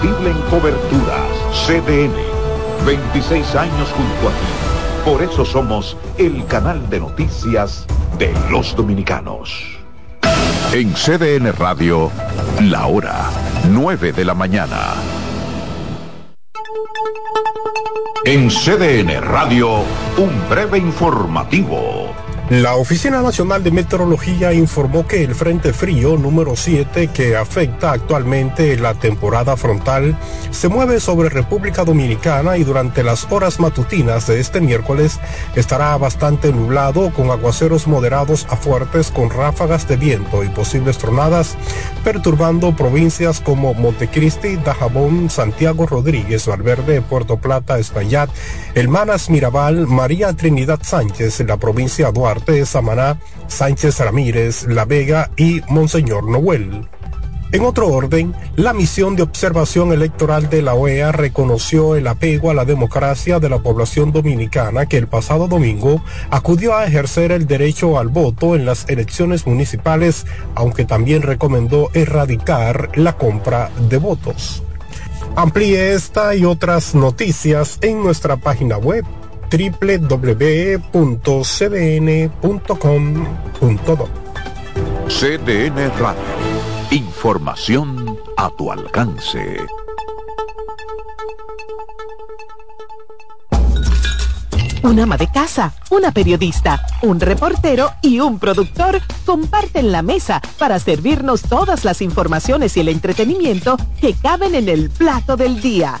indiscutible en coberturas. CDN, 26 años junto a ti. Por eso somos el canal de noticias de los dominicanos. En CDN Radio, la hora 9 de la mañana. En CDN Radio, un breve informativo. La Oficina Nacional de Meteorología informó que el Frente Frío número 7 que afecta actualmente la temporada frontal se mueve sobre República Dominicana y durante las horas matutinas de este miércoles estará bastante nublado con aguaceros moderados a fuertes con ráfagas de viento y posibles tronadas perturbando provincias como Montecristi, Dajabón, Santiago Rodríguez, Valverde, Puerto Plata, Espaillat, El Manas Mirabal, María Trinidad Sánchez, la provincia Duarte de Samaná, Sánchez Ramírez, La Vega y Monseñor Noel. En otro orden, la misión de observación electoral de la OEA reconoció el apego a la democracia de la población dominicana que el pasado domingo acudió a ejercer el derecho al voto en las elecciones municipales, aunque también recomendó erradicar la compra de votos. Amplíe esta y otras noticias en nuestra página web www.cdn.com.do. CDN Radio. Información a tu alcance. Un ama de casa, una periodista, un reportero y un productor comparten la mesa para servirnos todas las informaciones y el entretenimiento que caben en el plato del día.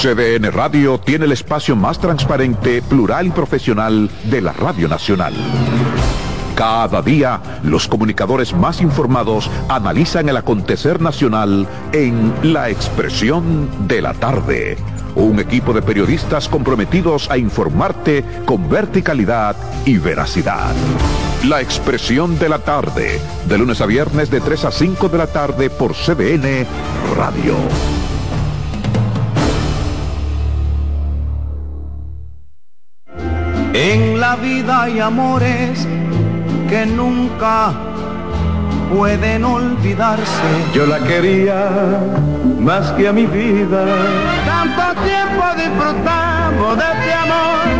CDN Radio tiene el espacio más transparente, plural y profesional de la Radio Nacional. Cada día, los comunicadores más informados analizan el acontecer nacional en La Expresión de la Tarde. Un equipo de periodistas comprometidos a informarte con verticalidad y veracidad. La Expresión de la Tarde, de lunes a viernes de 3 a 5 de la tarde por CDN Radio. En la vida hay amores que nunca pueden olvidarse. Yo la quería más que a mi vida. Tanto tiempo disfrutamos de este amor.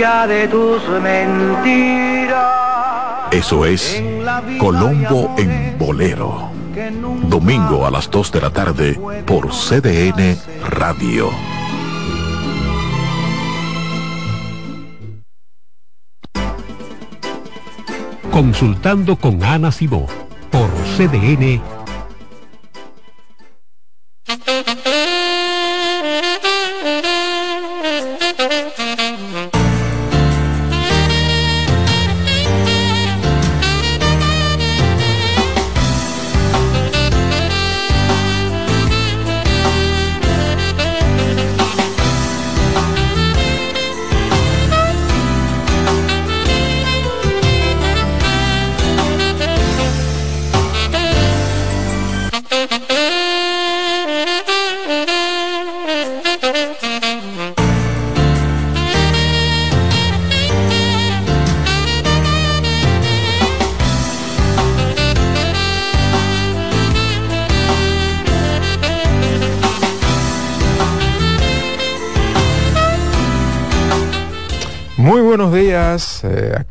ya de tus mentiras. Eso es Colombo en Bolero. Domingo a las 2 de la tarde por CDN Radio. Consultando con Ana Simó por CDN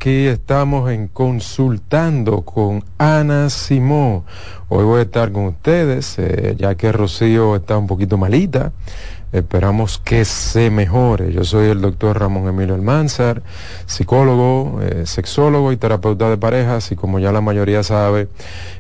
estamos en Consultando con Ana Simó. Hoy voy a estar con ustedes, eh, ya que Rocío está un poquito malita. Esperamos que se mejore. Yo soy el doctor Ramón Emilio Almanzar, psicólogo, eh, sexólogo y terapeuta de parejas y como ya la mayoría sabe,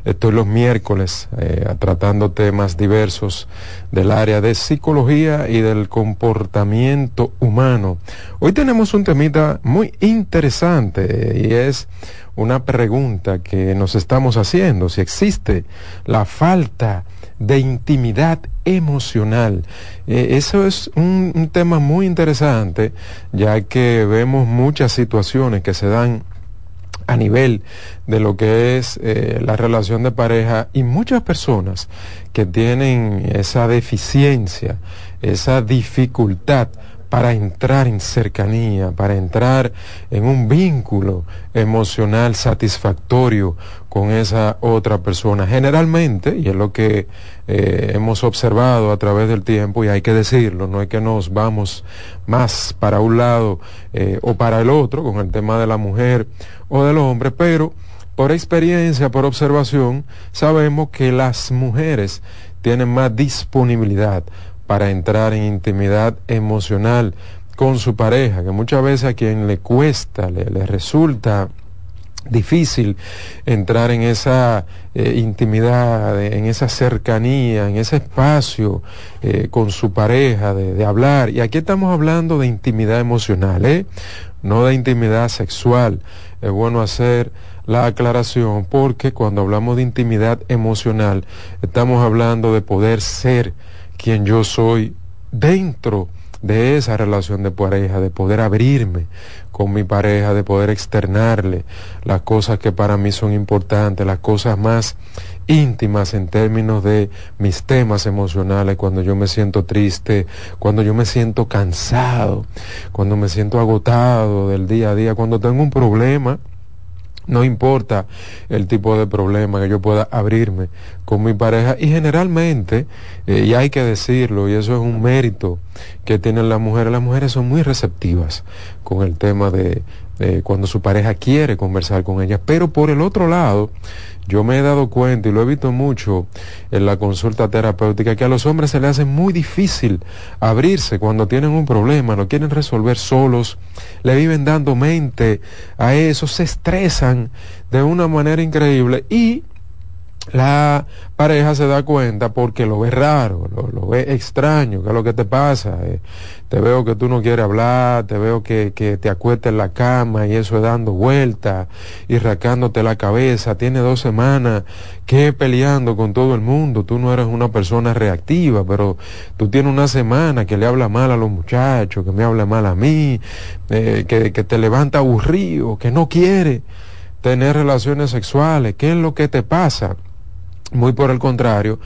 estoy los miércoles eh, tratando temas diversos del área de psicología y del comportamiento humano. Hoy tenemos un temita muy interesante y es una pregunta que nos estamos haciendo, si existe la falta de intimidad emocional. Eh, eso es un, tema muy interesante, ya que vemos muchas situaciones que se dan a nivel de lo que es eh, la relación de pareja y muchas personas que tienen esa deficiencia, esa dificultad para entrar en cercanía, para entrar en un vínculo emocional satisfactorio con esa otra persona. Generalmente, y es lo que eh, hemos observado a través del tiempo, y hay que decirlo, no es que nos vamos más para un lado eh, o para el otro con el tema de la mujer o del hombre, pero por experiencia, por observación, sabemos que las mujeres tienen más disponibilidad para entrar en intimidad emocional con su pareja, que muchas veces a quien le cuesta, le, resulta difícil entrar en esa eh, intimidad, en esa cercanía, en ese espacio eh, con su pareja, de, hablar. Y aquí estamos hablando de intimidad emocional, ¿eh? no de intimidad sexual. Es bueno hacer la aclaración porque cuando hablamos de intimidad emocional estamos hablando de poder ser quien yo soy dentro de esa relación de pareja, de poder abrirme con mi pareja, de poder externarle las cosas que para mí son importantes, las cosas más íntimas en términos de mis temas emocionales, cuando yo me siento triste, cuando yo me siento cansado, cuando me siento agotado del día a día, cuando tengo un problema no importa el tipo de problema que yo pueda abrirme con mi pareja. Y generalmente, eh, y hay que decirlo, y eso es un mérito que tienen las mujeres, las mujeres son muy receptivas con el tema de, cuando su pareja quiere conversar con ellas. Pero por el otro lado, yo me he dado cuenta y lo he visto mucho en la consulta terapéutica que a los hombres se les hace muy difícil abrirse cuando tienen un problema, lo quieren resolver solos, le viven dando mente a eso, se estresan de una manera increíble y la pareja se da cuenta porque lo ve raro, lo, ve extraño, que es lo que te pasa. Eh, te veo que tú no quieres hablar, te veo que, que te acuestas en la cama y eso es dando vueltas y rascándote la cabeza. Tiene dos semanas que peleando con todo el mundo. Tú no eres una persona reactiva, pero tú tienes una semana que le habla mal a los muchachos, que me habla mal a mí, eh, que, que te levanta aburrido, que no quiere tener relaciones sexuales. ¿Qué es lo que te pasa? Muy por el contrario.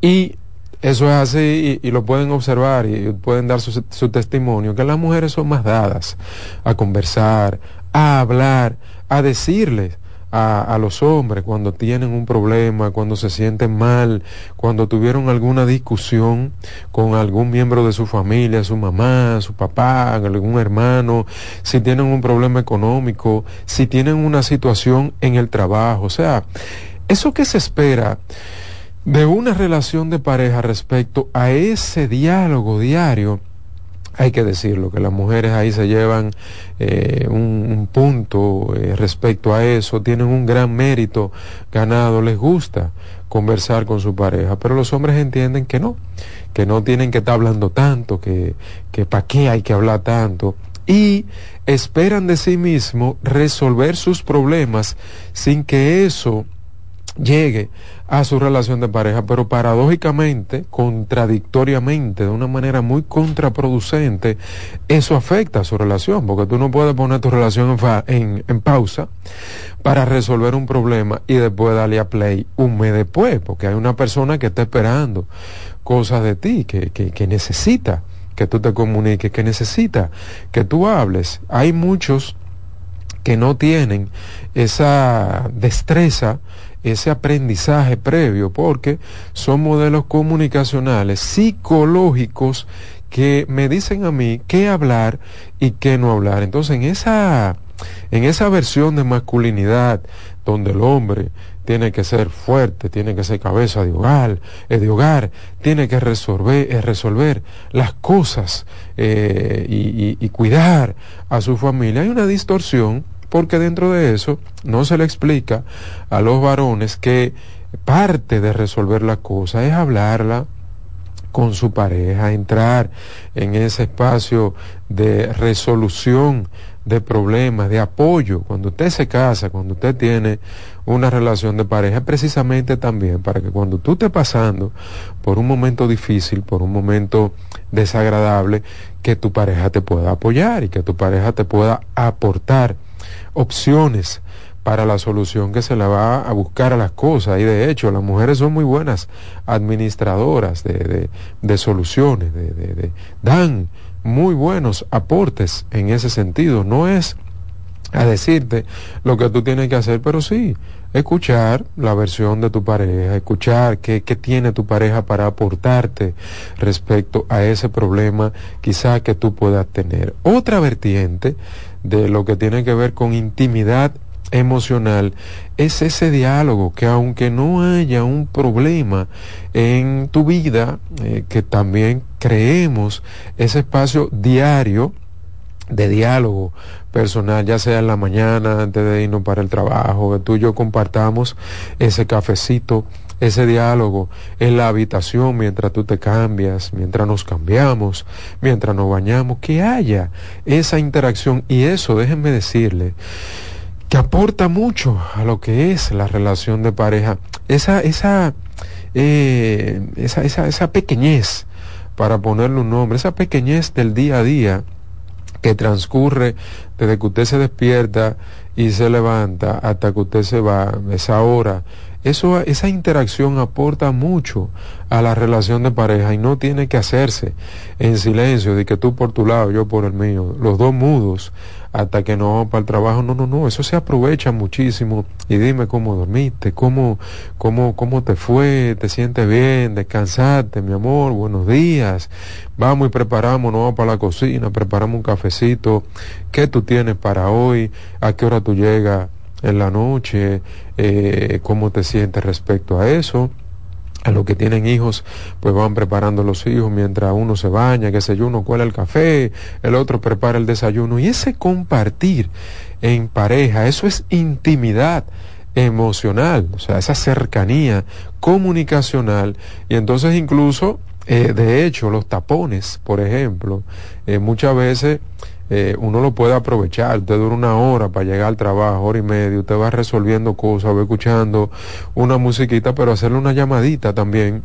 Y eso es así y, lo pueden observar y pueden dar su, testimonio, que las mujeres son más dadas a conversar, a hablar, a decirles a, los hombres cuando tienen un problema, cuando se sienten mal, cuando tuvieron alguna discusión con algún miembro de su familia, su mamá, su papá, algún hermano, si tienen un problema económico, si tienen una situación en el trabajo, o sea, eso que se espera de una relación de pareja respecto a ese diálogo diario, hay que decirlo, que las mujeres ahí se llevan eh, un, punto eh, respecto a eso, tienen un gran mérito ganado, les gusta conversar con su pareja, pero los hombres entienden que no, que no tienen que estar hablando tanto, que, que para qué hay que hablar tanto, y esperan de sí mismo resolver sus problemas sin que eso llegue a su relación de pareja, pero paradójicamente, contradictoriamente, de una manera muy contraproducente, eso afecta a su relación, porque tú no puedes poner tu relación en, pausa para resolver un problema y después darle a play un mes después, porque hay una persona que está esperando cosas de ti, que, que, que necesita que tú te comuniques, que necesita que tú hables. Hay muchos que no tienen esa destreza ese aprendizaje previo, porque son modelos comunicacionales, psicológicos, que me dicen a mí qué hablar y qué no hablar. Entonces, en esa, en esa versión de masculinidad, donde el hombre tiene que ser fuerte, tiene que ser cabeza de hogar, eh, de hogar tiene que resolver, eh, resolver las cosas eh, y, y cuidar a su familia. Hay una distorsión porque dentro de eso no se le explica a los varones que parte de resolver la cosa es hablarla con su pareja, entrar en ese espacio de resolución de problemas, de apoyo. Cuando usted se casa, cuando usted tiene una relación de pareja, precisamente también para que cuando tú estés pasando por un momento difícil, por un momento desagradable, que tu pareja te pueda apoyar y que tu pareja te pueda aportar opciones para la solución que se le va a buscar a las cosas. Y de hecho, las mujeres son muy buenas administradoras de, de, soluciones, de, dan muy buenos aportes en ese sentido. No es a decirte lo que tú tienes que hacer, pero sí, escuchar la versión de tu pareja, escuchar qué, qué tiene tu pareja para aportarte respecto a ese problema quizá que tú puedas tener. Otra vertiente de lo que tiene que ver con intimidad emocional es ese diálogo que aunque no haya un problema en tu vida, eh, que también creemos ese espacio diario de diálogo personal, ya sea en la mañana antes de irnos para el trabajo, que tú y yo compartamos ese cafecito, ese diálogo en la habitación mientras tú te cambias, mientras nos cambiamos, mientras nos bañamos, que haya esa interacción y eso, déjenme decirle, que aporta mucho a lo que es la relación de pareja. Esa, esa, eh, esa, esa, esa pequeñez, para ponerle un nombre, esa pequeñez del día a día que transcurre desde que usted se despierta y se levanta hasta que usted se va, esa hora, eso, esa interacción aporta mucho a la relación de pareja y no tiene que hacerse en silencio, de que tú por tu lado, yo por el mío, los dos mudos, hasta que no para el trabajo. No, no, no, eso se aprovecha muchísimo. Y dime cómo dormiste, cómo, cómo, cómo te fue, te sientes bien, descansaste, mi amor, buenos días. Vamos y preparamos, no vamos para la cocina, preparamos un cafecito. ¿Qué tú tienes para hoy? ¿A qué hora tú llegas? En la noche, eh, cómo te sientes respecto a eso. A los que tienen hijos, pues van preparando los hijos mientras uno se baña, que sé yo, uno cuela el café, el otro prepara el desayuno. Y ese compartir en pareja, eso es intimidad emocional, o sea, esa cercanía comunicacional. Y entonces incluso, eh, de hecho, los tapones, por ejemplo, eh, muchas veces eh, uno lo puede aprovechar. Usted dura una hora para llegar al trabajo, hora y media, usted va resolviendo cosas, va escuchando una musiquita, pero hacerle una llamadita también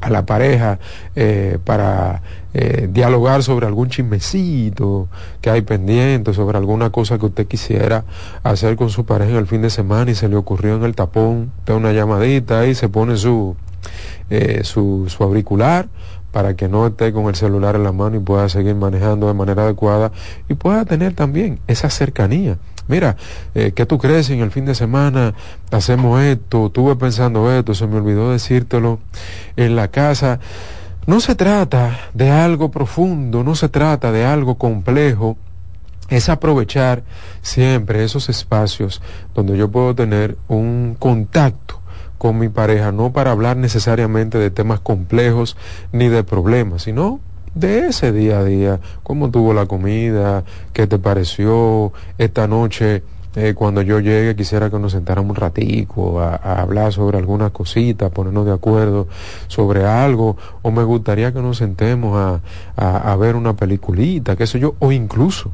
a la pareja eh, para eh, dialogar sobre algún chismecito que hay pendiente, sobre alguna cosa que usted quisiera hacer con su pareja en el fin de semana y se le ocurrió en el tapón, da una llamadita y se pone su, su, su auricular para que no esté con el celular en la mano y pueda seguir manejando de manera adecuada y pueda tener también esa cercanía. Mira, eh, ¿qué tú crees? En el fin de semana hacemos esto, estuve pensando esto, se me olvidó decírtelo en la casa. No se trata de algo profundo, no se trata de algo complejo, es aprovechar siempre esos espacios donde yo puedo tener un contacto con mi pareja, no para hablar necesariamente de temas complejos ni de problemas, sino de ese día a día, cómo tuvo la comida, qué te pareció esta noche. Eh, cuando yo llegue quisiera que nos sentáramos un ratico a, hablar sobre alguna cosita, ponernos de acuerdo sobre algo, o me gustaría que nos sentemos a, a, ver una peliculita, qué sé yo, o incluso,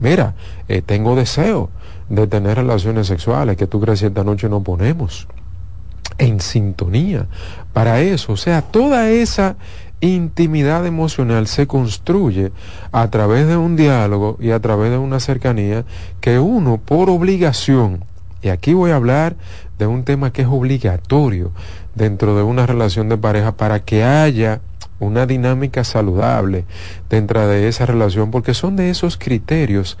mira, eh, tengo deseo de tener relaciones sexuales, que tú crees que esta noche no ponemos en sintonía para eso. O sea, toda esa intimidad emocional se construye a través de un diálogo y a través de una cercanía que uno por obligación, y aquí voy a hablar de un tema que es obligatorio dentro de una relación de pareja para que haya una dinámica saludable dentro de esa relación, porque son de esos criterios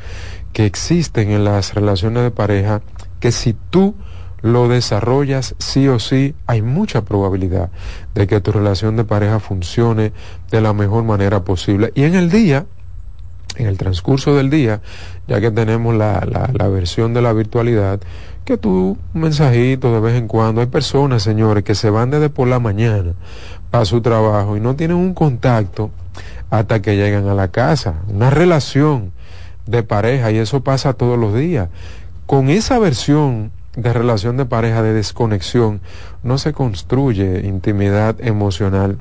que existen en las relaciones de pareja que si tú lo desarrollas sí o sí, hay mucha probabilidad de que tu relación de pareja funcione de la mejor manera posible. Y en el día, en el transcurso del día, ya que tenemos la, la, versión de la virtualidad, que tú, un mensajito de vez en cuando, hay personas, señores, que se van desde por la mañana para su trabajo y no tienen un contacto hasta que llegan a la casa, una relación de pareja y eso pasa todos los días. Con esa versión de relación de pareja, de desconexión, no se construye intimidad emocional.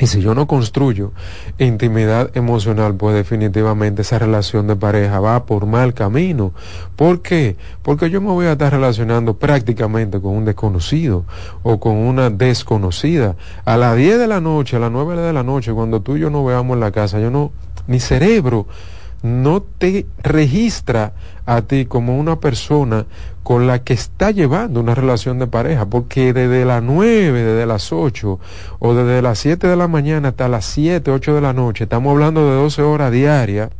Y si yo no construyo intimidad emocional, pues definitivamente esa relación de pareja va por mal camino. ¿Por qué? Porque yo me voy a estar relacionando prácticamente con un desconocido o con una desconocida. A las 10 de la noche, a las 9 de la noche, cuando tú y yo no veamos en la casa, yo no, mi cerebro no te registra a ti como una persona con la que está llevando una relación de pareja, porque desde las 9, desde las 8 o desde las 7 de la mañana hasta las 7, 8 de la noche, estamos hablando de 12 horas diarias,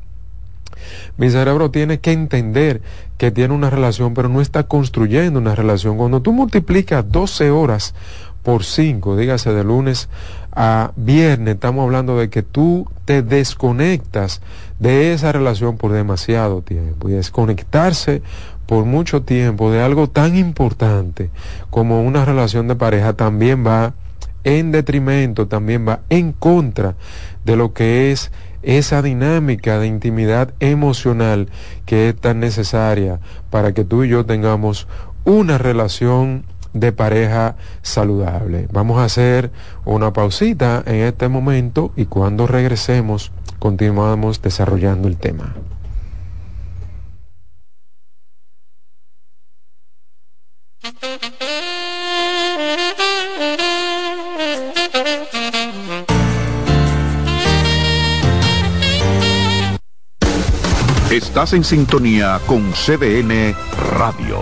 mi cerebro tiene que entender que tiene una relación, pero no está construyendo una relación. Cuando tú multiplicas 12 horas por 5, dígase de lunes a viernes, estamos hablando de que tú te desconectas de esa relación por demasiado tiempo. Y desconectarse por mucho tiempo de algo tan importante como una relación de pareja también va en detrimento, también va en contra de lo que es esa dinámica de intimidad emocional que es tan necesaria para que tú y yo tengamos una relación de pareja saludable. Vamos a hacer una pausita en este momento y cuando regresemos continuamos desarrollando el tema. Estás en sintonía con CDN Radio.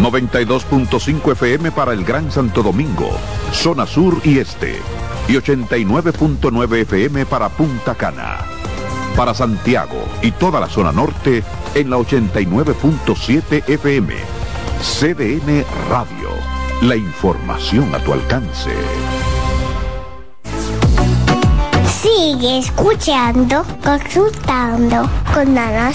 92.5 FM para el Gran Santo Domingo, zona sur y este y 89.9 FM para Punta Cana. Para Santiago y toda la zona norte en la 89.7 FM. CDN Radio. La información a tu alcance. Sigue escuchando, consultando con Ana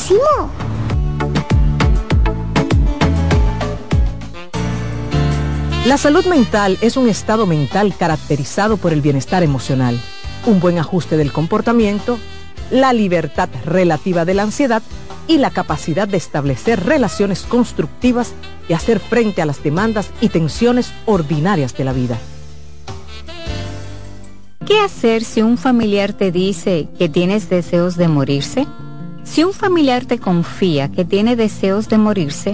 La salud mental es un estado mental caracterizado por el bienestar emocional, un buen ajuste del comportamiento, la libertad relativa de la ansiedad y la capacidad de establecer relaciones constructivas y hacer frente a las demandas y tensiones ordinarias de la vida. ¿Qué hacer si un familiar te dice que tienes deseos de morirse? Si un familiar te confía que tiene deseos de morirse,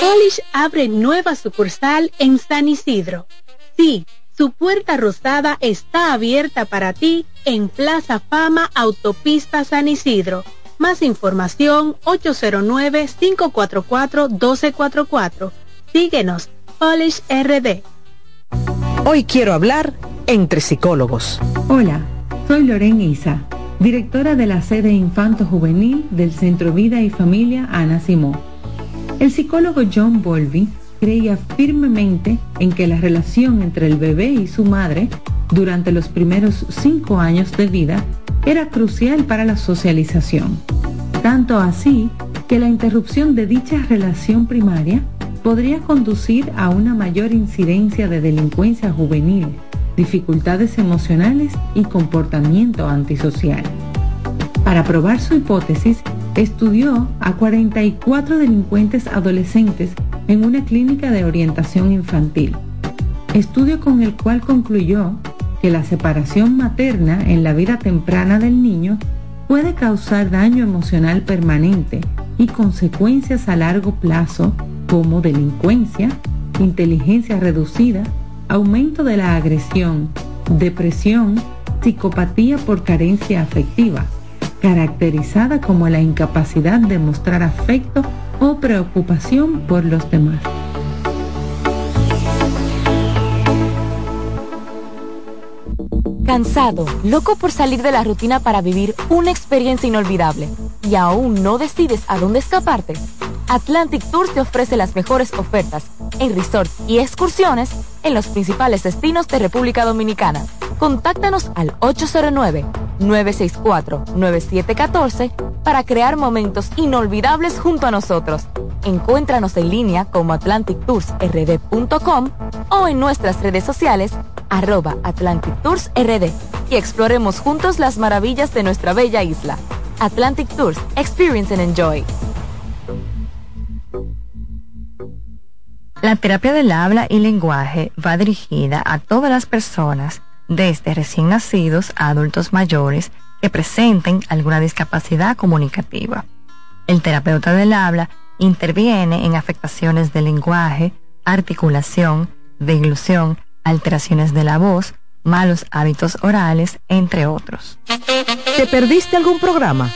Polish abre nueva sucursal en San Isidro. Sí, su puerta rosada está abierta para ti en Plaza Fama Autopista San Isidro. Más información 809-544-1244. Síguenos, Polish RD. Hoy quiero hablar entre psicólogos. Hola, soy Lorena Isa, directora de la sede Infanto Juvenil del Centro Vida y Familia Ana Simó. El psicólogo John Bolby creía firmemente en que la relación entre el bebé y su madre durante los primeros cinco años de vida era crucial para la socialización. Tanto así que la interrupción de dicha relación primaria podría conducir a una mayor incidencia de delincuencia juvenil, dificultades emocionales y comportamiento antisocial. Para probar su hipótesis, estudió a 44 delincuentes adolescentes en una clínica de orientación infantil, estudio con el cual concluyó que la separación materna en la vida temprana del niño puede causar daño emocional permanente y consecuencias a largo plazo como delincuencia, inteligencia reducida, aumento de la agresión, depresión, psicopatía por carencia afectiva, caracterizada como la incapacidad de mostrar afecto o preocupación por los demás. Cansado, loco por salir de la rutina para vivir una experiencia inolvidable y aún no decides a dónde escaparte. Atlantic Tours te ofrece las mejores ofertas en resorts y excursiones en los principales destinos de República Dominicana. Contáctanos al 809-964-9714 para crear momentos inolvidables junto a nosotros. Encuéntranos en línea como atlantictoursrd.com o en nuestras redes sociales arroba Atlantic Tours RD y exploremos juntos las maravillas de nuestra bella isla. Atlantic Tours, Experience and Enjoy. La terapia del habla y lenguaje va dirigida a todas las personas, desde recién nacidos a adultos mayores, que presenten alguna discapacidad comunicativa. El terapeuta del habla interviene en afectaciones del lenguaje, articulación, deglución, alteraciones de la voz, malos hábitos orales, entre otros. ¿Te perdiste algún programa?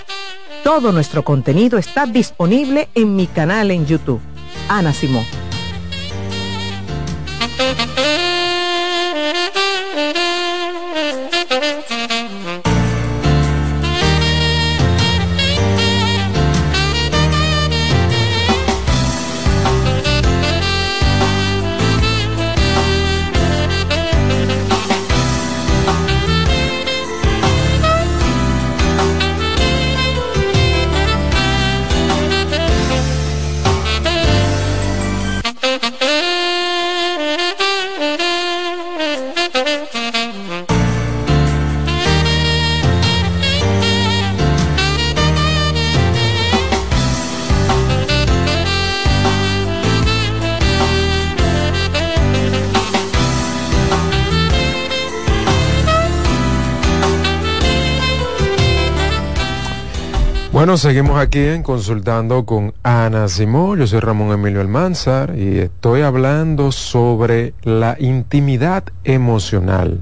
Todo nuestro contenido está disponible en mi canal en YouTube. Ana Simón. Bueno, seguimos aquí en Consultando con Ana Simón. Yo soy Ramón Emilio Almanzar y estoy hablando sobre la intimidad emocional.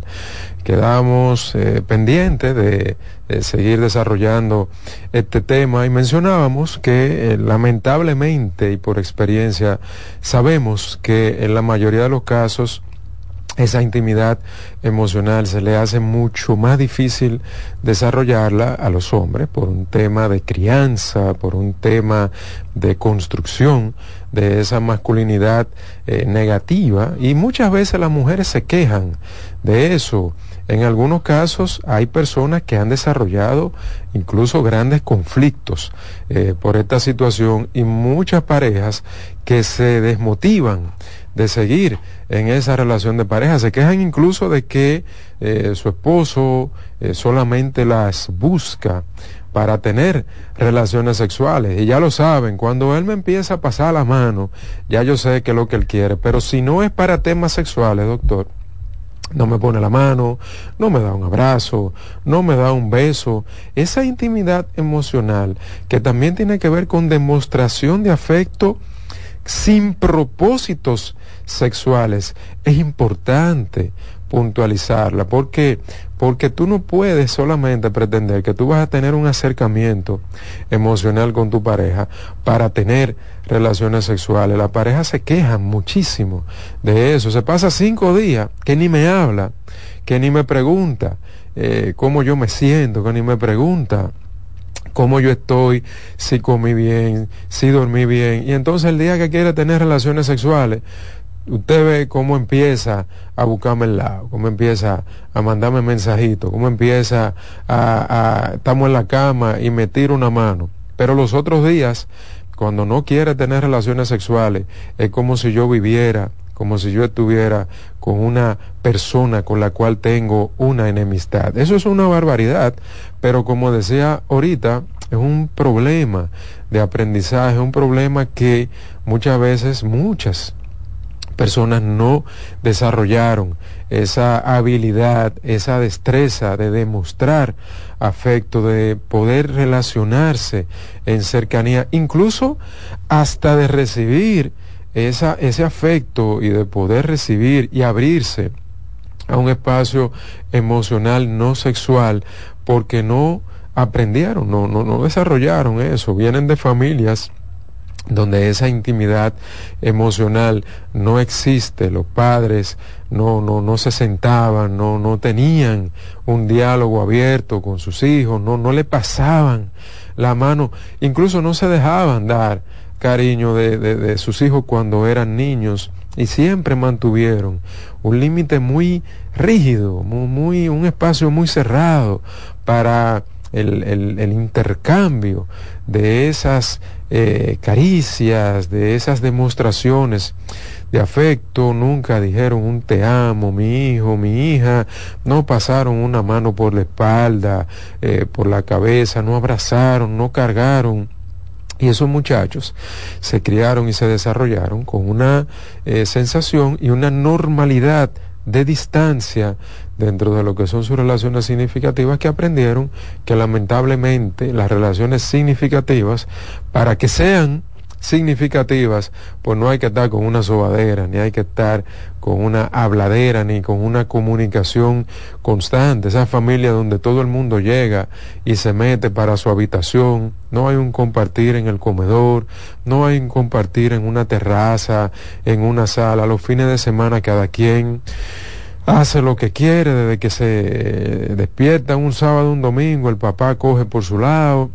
Quedamos eh, pendientes de, seguir desarrollando este tema y mencionábamos que eh, lamentablemente y por experiencia sabemos que en la mayoría de los casos esa intimidad emocional se le hace mucho más difícil desarrollarla a los hombres por un tema de crianza, por un tema de construcción de esa masculinidad eh, negativa y muchas veces las mujeres se quejan de eso. En algunos casos hay personas que han desarrollado incluso grandes conflictos eh, por esta situación y muchas parejas que se desmotivan de seguir en esa relación de pareja. Se quejan incluso de que eh, su esposo eh, solamente las busca para tener relaciones sexuales. Y ya lo saben, cuando él me empieza a pasar la mano, ya yo sé que es lo que él quiere. Pero si no es para temas sexuales, doctor, no me pone la mano, no me da un abrazo, no me da un beso. Esa intimidad emocional que también tiene que ver con demostración de afecto sin propósitos sexuales es importante puntualizarla. ¿Por qué? Porque tú no puedes solamente pretender que tú vas a tener un acercamiento emocional con tu pareja para tener relaciones sexuales. La pareja se queja muchísimo de eso. Se pasa cinco días que ni me habla, que ni me pregunta eh, cómo yo me siento, que ni me pregunta cómo yo estoy, si comí bien, si dormí bien. Y entonces el día que quiere tener relaciones sexuales, usted ve cómo empieza a buscarme el lado, cómo empieza a mandarme mensajitos, cómo empieza a, a, estamos en la cama y me tira una mano. Pero los otros días, cuando no quiere tener relaciones sexuales, es como si yo viviera, como si yo estuviera con una persona con la cual tengo una enemistad. Eso es una barbaridad, pero como decía ahorita, es un problema de aprendizaje, un problema que muchas veces, muchas personas no desarrollaron esa habilidad, esa destreza de demostrar afecto, de poder relacionarse en cercanía, incluso hasta de recibir esa, ese afecto y de poder recibir y abrirse a un espacio emocional no sexual, porque no aprendieron, no, no, no desarrollaron eso, vienen de familias donde esa intimidad emocional no existe, los padres no, no, no se sentaban, no, no tenían un diálogo abierto con sus hijos, no, no le pasaban la mano, incluso no se dejaban dar cariño de, de, sus hijos cuando eran niños y siempre mantuvieron un límite muy rígido, muy, muy, un espacio muy cerrado para el, el, el intercambio de esas eh, caricias, de esas demostraciones de afecto, nunca dijeron un te amo, mi hijo, mi hija, no pasaron una mano por la espalda, eh, por la cabeza, no abrazaron, no cargaron. Y esos muchachos se criaron y se desarrollaron con una eh, sensación y una normalidad de distancia dentro de lo que son sus relaciones significativas que aprendieron que lamentablemente las relaciones significativas, para que sean significativas, pues no hay que estar con una sobadera, ni hay que estar con una habladera, ni con una comunicación constante. Esa familia donde todo el mundo llega y se mete para su habitación, no hay un compartir en el comedor, no hay un compartir en una terraza, en una sala, los fines de semana cada quien hace lo que quiere desde que se despierta un sábado, un domingo, el papá coge por su lado,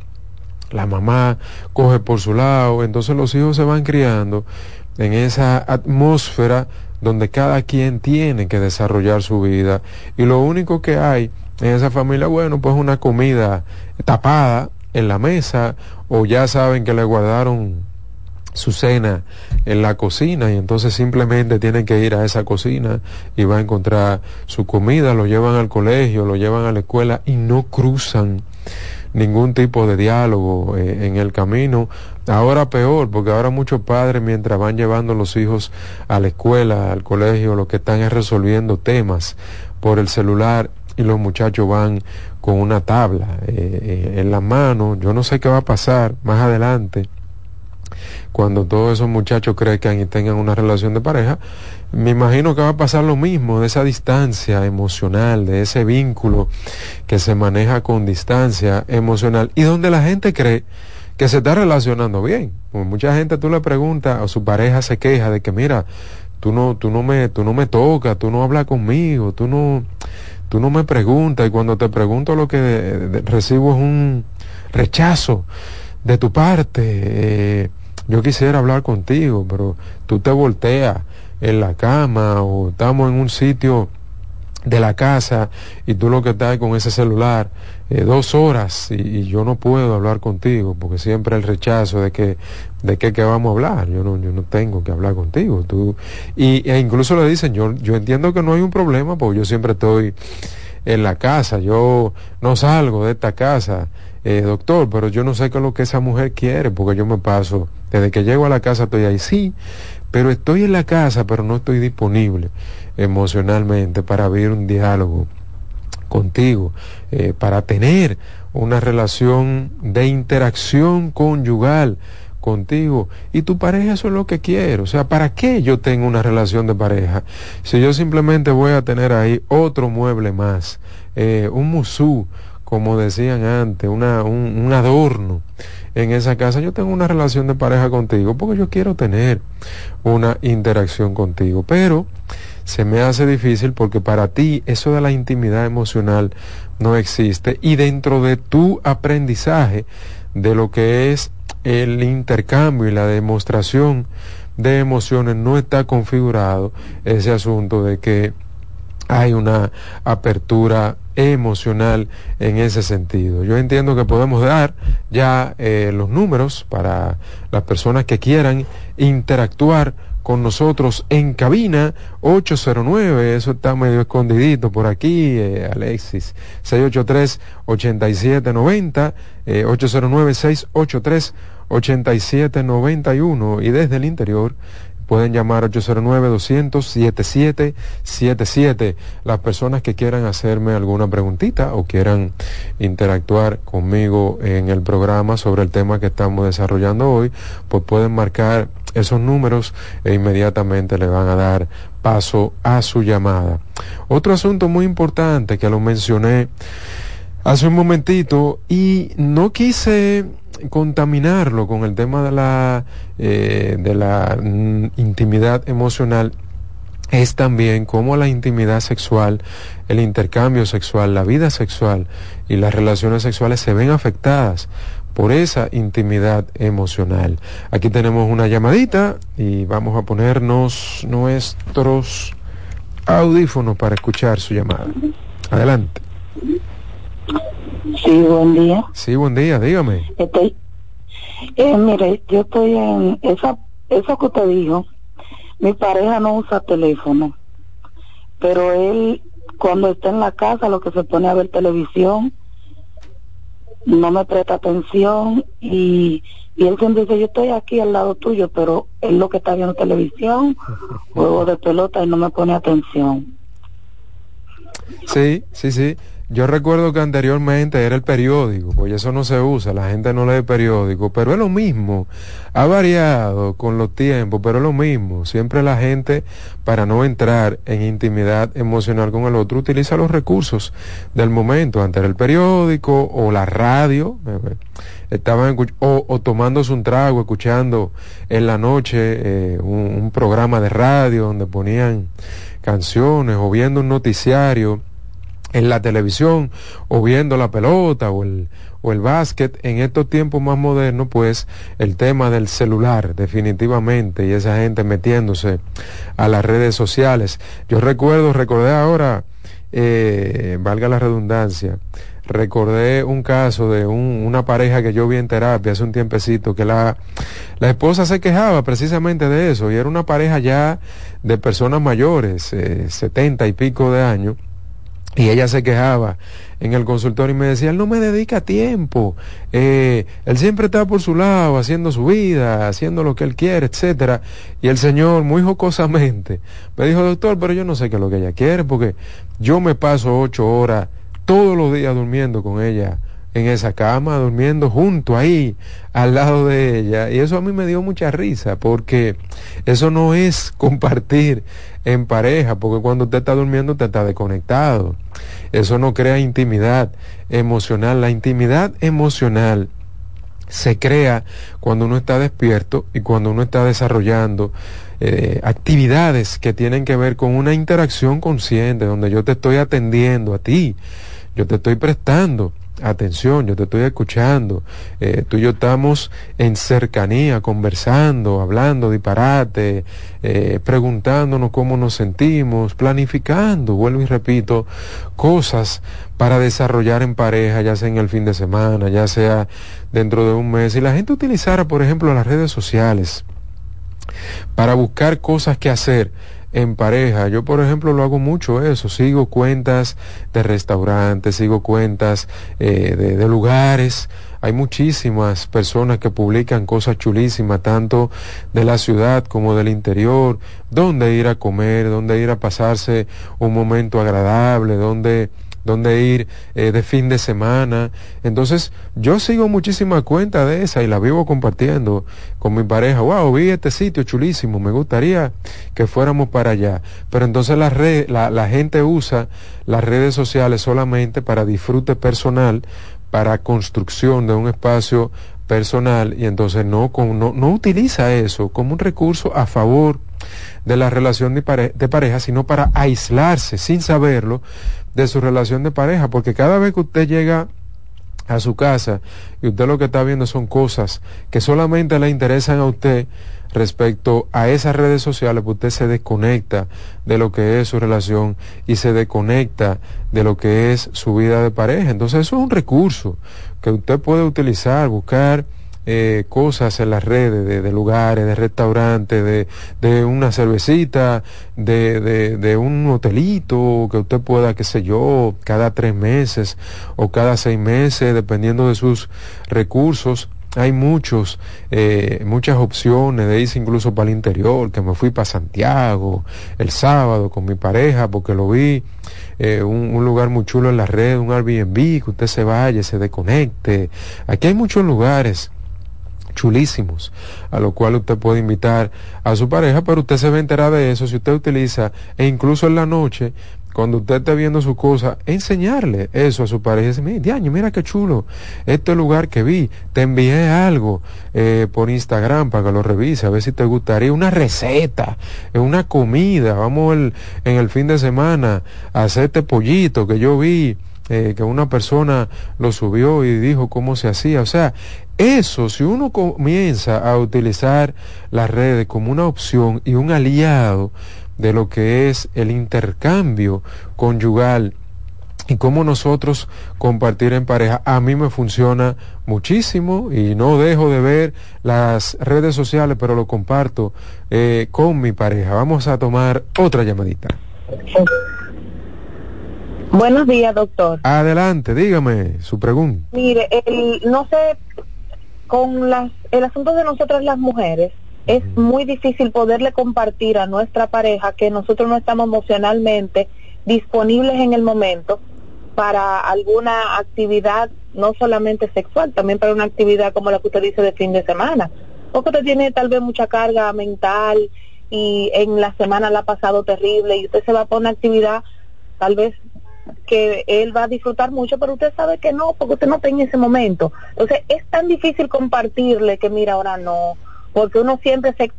la mamá coge por su lado, entonces los hijos se van criando en esa atmósfera donde cada quien tiene que desarrollar su vida. Y lo único que hay en esa familia, bueno, pues una comida tapada en la mesa o ya saben que le guardaron su cena en la cocina y entonces simplemente tienen que ir a esa cocina y va a encontrar su comida, lo llevan al colegio, lo llevan a la escuela y no cruzan ningún tipo de diálogo eh, en el camino. Ahora peor, porque ahora muchos padres mientras van llevando los hijos a la escuela, al colegio, lo que están es resolviendo temas por el celular y los muchachos van con una tabla eh, eh, en la mano. Yo no sé qué va a pasar más adelante cuando todos esos muchachos crezcan y tengan una relación de pareja, me imagino que va a pasar lo mismo, de esa distancia emocional, de ese vínculo que se maneja con distancia emocional y donde la gente cree que se está relacionando bien. mucha gente tú le preguntas o su pareja se queja de que mira, tú no, tú no me, tú no me tocas, tú no hablas conmigo, tú no, tú no me preguntas y cuando te pregunto lo que recibo es un rechazo de tu parte. Eh, yo quisiera hablar contigo, pero tú te volteas en la cama o estamos en un sitio de la casa y tú lo que estás con ese celular eh, dos horas y, yo no puedo hablar contigo porque siempre el rechazo de que de qué que vamos a hablar. Yo no yo no tengo que hablar contigo. Tú y e incluso le dicen yo yo entiendo que no hay un problema porque yo siempre estoy en la casa. Yo no salgo de esta casa eh, doctor, pero yo no sé qué es lo que esa mujer quiere, porque yo me paso, desde que llego a la casa estoy ahí, sí, pero estoy en la casa, pero no estoy disponible emocionalmente para abrir un diálogo contigo, eh, para tener una relación de interacción conyugal contigo y tu pareja eso es lo que quiere. O sea, ¿para qué yo tengo una relación de pareja? Si yo simplemente voy a tener ahí otro mueble más, eh, un musú, como decían antes, una, un, un adorno en esa casa, yo tengo una relación de pareja contigo porque yo quiero tener una interacción contigo. Pero se me hace difícil porque para ti eso de la intimidad emocional no existe y dentro de tu aprendizaje de lo que es el intercambio y la demostración de emociones no está configurado ese asunto de que hay una apertura emocional en ese sentido. Yo entiendo que podemos dar ya eh, los números para las personas que quieran interactuar con nosotros en cabina. 809, eso está medio escondidito por aquí, eh, Alexis, 683-8790, eh, 809-683-8791 y desde el interior pueden llamar 809-200-7777. Las personas que quieran hacerme alguna preguntita o quieran interactuar conmigo en el programa sobre el tema que estamos desarrollando hoy, pues pueden marcar esos números e inmediatamente le van a dar paso a su llamada. Otro asunto muy importante que lo mencioné hace un momentito y no quise contaminarlo con el tema de la, eh, de la mm, intimidad emocional es también cómo la intimidad sexual, el intercambio sexual, la vida sexual y las relaciones sexuales se ven afectadas por esa intimidad emocional. Aquí tenemos una llamadita y vamos a ponernos nuestros audífonos para escuchar su llamada. Adelante. Sí, buen día. Sí, buen día, dígame. Estoy, eh, mire, yo estoy en esa, eso que usted dijo, mi pareja no usa teléfono, pero él cuando está en la casa lo que se pone a ver televisión, no me presta atención y, y él siempre dice, yo estoy aquí al lado tuyo, pero él lo que está viendo televisión, juego de pelota y no me pone atención. Sí, sí, sí. Yo recuerdo que anteriormente era el periódico, pues eso no se usa, la gente no lee periódico, pero es lo mismo, ha variado con los tiempos, pero es lo mismo, siempre la gente, para no entrar en intimidad emocional con el otro, utiliza los recursos del momento, antes era el periódico o la radio, eh, eh, estaban o, tomándose un trago, escuchando en la noche eh, un programa de radio donde ponían canciones o viendo un noticiario en la televisión o viendo la pelota o el, o el básquet, en estos tiempos más modernos, pues el tema del celular, definitivamente, y esa gente metiéndose a las redes sociales. Yo recuerdo, recordé ahora, eh, valga la redundancia, recordé un caso de un, una pareja que yo vi en terapia hace un tiempecito, que la, la esposa se quejaba precisamente de eso, y era una pareja ya de personas mayores, eh, setenta y pico de años, y ella se quejaba en el consultorio y me decía, él no me dedica tiempo, eh, él siempre está por su lado, haciendo su vida, haciendo lo que él quiere, etcétera. Y el señor, muy jocosamente, me dijo, doctor, pero yo no sé qué es lo que ella quiere, porque yo me paso ocho horas todos los días durmiendo con ella en esa cama, durmiendo junto ahí, al lado de ella. Y eso a mí me dio mucha risa, porque eso no es compartir en pareja, porque cuando usted está durmiendo usted está desconectado. Eso no crea intimidad emocional. La intimidad emocional se crea cuando uno está despierto y cuando uno está desarrollando eh, actividades que tienen que ver con una interacción consciente, donde yo te estoy atendiendo a ti, yo te estoy prestando atención, yo te estoy escuchando, eh, tú y yo estamos en cercanía, conversando, hablando disparate, eh, preguntándonos cómo nos sentimos, planificando, vuelvo y repito, cosas para desarrollar en pareja, ya sea en el fin de semana, ya sea dentro de un mes, y la gente utilizara, por ejemplo, las redes sociales para buscar cosas que hacer, en pareja. Yo, por ejemplo, lo hago mucho eso. Sigo cuentas de restaurantes, sigo cuentas eh, de, de, lugares. Hay muchísimas personas que publican cosas chulísimas, tanto de la ciudad como del interior, dónde ir a comer, dónde ir a pasarse un momento agradable, dónde dónde ir eh, de fin de semana. Entonces, yo sigo muchísimas cuentas de esa y la vivo compartiendo con mi pareja. Wow, vi este sitio chulísimo, me gustaría que fuéramos para allá. Pero entonces la, la, la gente usa las redes sociales solamente para disfrute personal, para construcción de un espacio personal y entonces no, no, no utiliza eso como un recurso a favor de la relación de, de, pareja, sino para aislarse sin saberlo de su relación de pareja, porque cada vez que usted llega a su casa y usted lo que está viendo son cosas que solamente le interesan a usted respecto a esas redes sociales, pues usted se desconecta de lo que es su relación y se desconecta de lo que es su vida de pareja. Entonces eso es un recurso que usted puede utilizar, buscar eh, cosas en las redes de, lugares, de restaurantes, de, de, una cervecita, de, de, de, un hotelito que usted pueda, qué sé yo, cada tres meses o cada seis meses, dependiendo de sus recursos. Hay muchos, eh, muchas opciones de irse incluso para el interior, que me fui para Santiago el sábado con mi pareja porque lo vi, eh, un, un, lugar muy chulo en la red, un Airbnb, que usted se vaya, se desconecte. Aquí hay muchos lugares chulísimos, a lo cual usted puede invitar a su pareja, pero usted se va a enterar de eso si usted utiliza, e incluso en la noche, cuando usted esté viendo su cosa, enseñarle eso a su pareja. Dice, mira, mira qué chulo, este lugar que vi, te envié algo eh, por Instagram para que lo revise, a ver si te gustaría una receta, una comida, vamos el, en el fin de semana a hacer este pollito que yo vi. Eh, que una persona lo subió y dijo cómo se hacía. O sea, eso, si uno comienza a utilizar las redes como una opción y un aliado de lo que es el intercambio conyugal y cómo nosotros compartir en pareja, a mí me funciona muchísimo y no dejo de ver las redes sociales, pero lo comparto eh, con mi pareja. Vamos a tomar otra llamadita. Buenos días, doctor. Adelante, dígame su pregunta. Mire, el, no sé, con las, el asunto de nosotras las mujeres, es muy difícil poderle compartir a nuestra pareja que nosotros no estamos emocionalmente disponibles en el momento para alguna actividad, no solamente sexual, también para una actividad como la que usted dice de fin de semana. Porque usted tiene tal vez mucha carga mental y en la semana la ha pasado terrible y usted se va para una actividad tal vez que él va a disfrutar mucho, pero usted sabe que no, porque usted no está en ese momento. Entonces es tan difícil compartirle que mira, ahora no, porque uno siempre se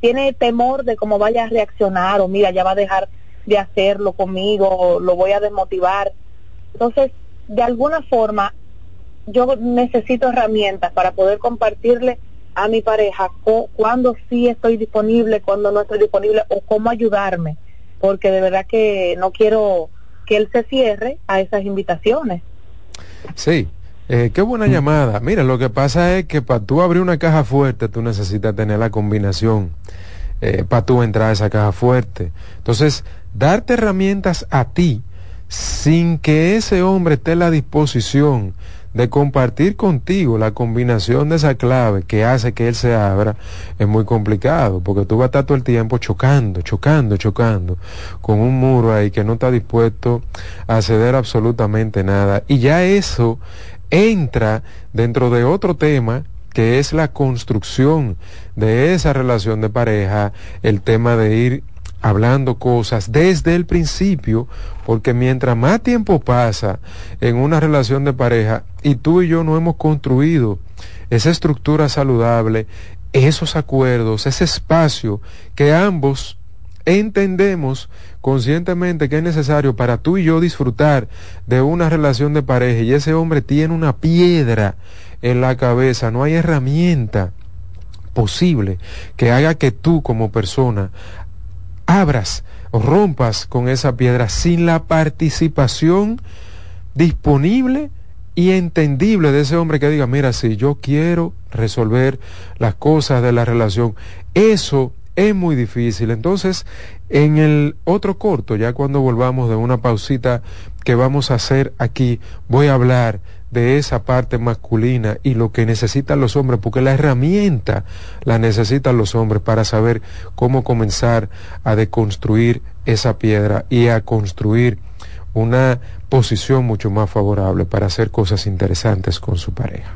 tiene temor de cómo vaya a reaccionar o mira, ya va a dejar de hacerlo conmigo, o lo voy a desmotivar. Entonces, de alguna forma, yo necesito herramientas para poder compartirle a mi pareja cuando sí estoy disponible, cuando no estoy disponible o cómo ayudarme, porque de verdad que no quiero que él se cierre a esas invitaciones. Sí, eh, qué buena llamada. Mira, lo que pasa es que para tú abrir una caja fuerte, tú necesitas tener la combinación eh, para tú entrar a esa caja fuerte. Entonces, darte herramientas a ti sin que ese hombre esté a la disposición de compartir contigo la combinación de esa clave que hace que él se abra es muy complicado, porque tú vas a estar todo el tiempo chocando, chocando, chocando, con un muro ahí que no está dispuesto a ceder absolutamente nada. Y ya eso entra dentro de otro tema que es la construcción de esa relación de pareja, el tema de ir hablando cosas desde el principio, porque mientras más tiempo pasa en una relación de pareja y tú y yo no hemos construido esa estructura saludable, esos acuerdos, ese espacio que ambos entendemos conscientemente que es necesario para tú y yo disfrutar de una relación de pareja y ese hombre tiene una piedra en la cabeza, no hay herramienta posible que haga que tú como persona abras o rompas con esa piedra sin la participación disponible y entendible de ese hombre que diga, mira, si yo quiero resolver las cosas de la relación, eso es muy difícil. Entonces, en el otro corto, ya cuando volvamos de una pausita que vamos a hacer aquí, voy a hablar de esa parte masculina y lo que necesitan los hombres, porque la herramienta la necesitan los hombres para saber cómo comenzar a deconstruir esa piedra y a construir una posición mucho más favorable para hacer cosas interesantes con su pareja.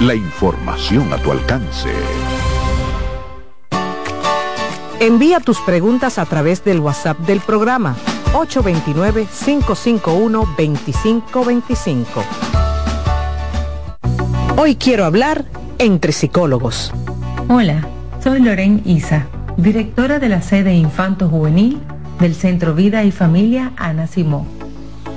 la información a tu alcance. Envía tus preguntas a través del WhatsApp del programa 829-551-2525. Hoy quiero hablar entre psicólogos. Hola, soy Loren Isa, directora de la sede Infanto Juvenil del Centro Vida y Familia Ana Simó.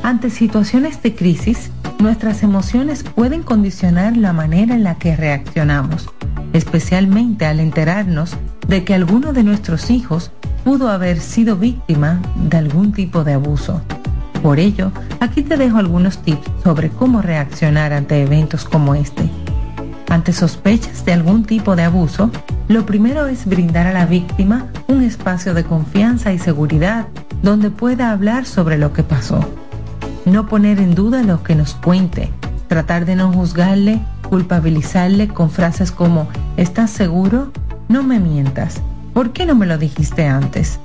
Ante situaciones de crisis, nuestras emociones pueden condicionar la manera en la que reaccionamos, especialmente al enterarnos de que alguno de nuestros hijos pudo haber sido víctima de algún tipo de abuso. Por ello, aquí te dejo algunos tips sobre cómo reaccionar ante eventos como este. Ante sospechas de algún tipo de abuso, lo primero es brindar a la víctima un espacio de confianza y seguridad donde pueda hablar sobre lo que pasó no poner en duda lo que nos cuente, tratar de no juzgarle, culpabilizarle con frases como ¿estás seguro? No me mientas. ¿Por qué no me lo dijiste antes?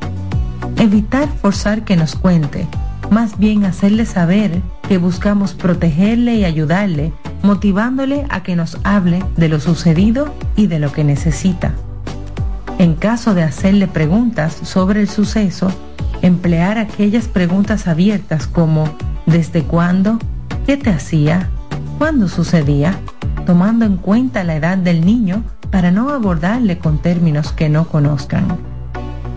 Evitar forzar que nos cuente, más bien hacerle saber que buscamos protegerle y ayudarle, motivándole a que nos hable de lo sucedido y de lo que necesita. En caso de hacerle preguntas sobre el suceso, emplear aquellas preguntas abiertas como ¿Desde cuándo? ¿Qué te hacía? ¿Cuándo sucedía? Tomando en cuenta la edad del niño para no abordarle con términos que no conozcan.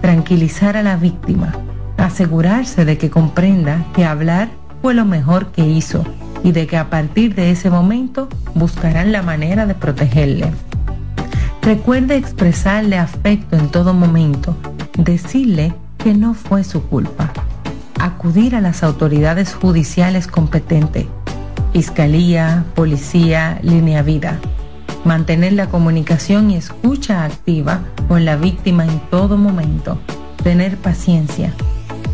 Tranquilizar a la víctima. Asegurarse de que comprenda que hablar fue lo mejor que hizo y de que a partir de ese momento buscarán la manera de protegerle. Recuerde expresarle afecto en todo momento, decirle que no fue su culpa acudir a las autoridades judiciales competentes, Fiscalía, Policía, Línea Vida. Mantener la comunicación y escucha activa con la víctima en todo momento. Tener paciencia.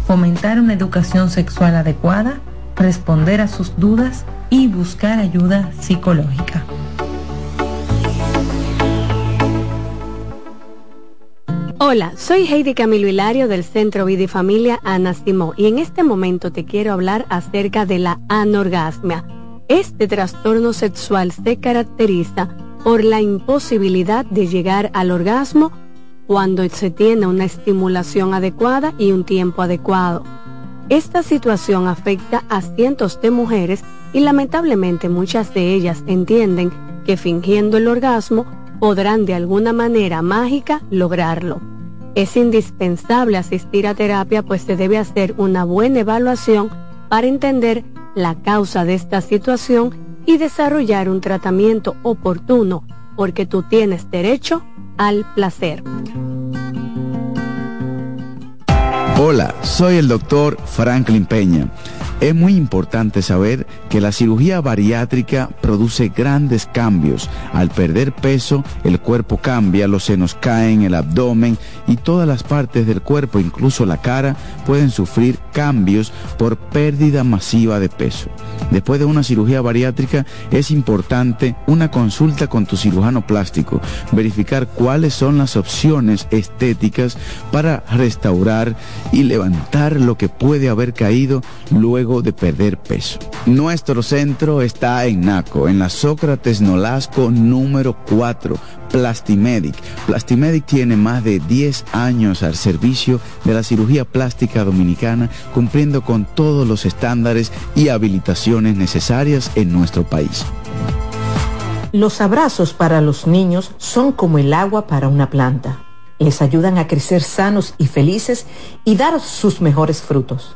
Fomentar una educación sexual adecuada, responder a sus dudas y buscar ayuda psicológica. Hola, soy Heidi Camilo Hilario del Centro Vida y Familia Ana Simó y en este momento te quiero hablar acerca de la anorgasmia. Este trastorno sexual se caracteriza por la imposibilidad de llegar al orgasmo cuando se tiene una estimulación adecuada y un tiempo adecuado. Esta situación afecta a cientos de mujeres y lamentablemente muchas de ellas entienden que fingiendo el orgasmo podrán de alguna manera mágica lograrlo. Es indispensable asistir a terapia pues se debe hacer una buena evaluación para entender la causa de esta situación y desarrollar un tratamiento oportuno porque tú tienes derecho al placer. Hola, soy el doctor Franklin Peña es muy importante saber que la cirugía bariátrica produce grandes cambios. Al perder peso, el cuerpo cambia, los senos caen, el abdomen y todas las partes del cuerpo, incluso la cara, pueden sufrir cambios por pérdida masiva de peso. Después de una cirugía bariátrica es importante una consulta con tu cirujano plástico, verificar cuáles son las opciones estéticas para restaurar y levantar lo que puede haber caído luego de perder peso. Nuestro centro está en Naco, en la Sócrates Nolasco número 4, Plastimedic. Plastimedic tiene más de 10 años al servicio de la cirugía plástica dominicana, cumpliendo con todos los estándares y habilitaciones necesarias en nuestro país. Los abrazos para los niños son como el agua para una planta. Les ayudan a crecer sanos y felices y dar sus mejores frutos.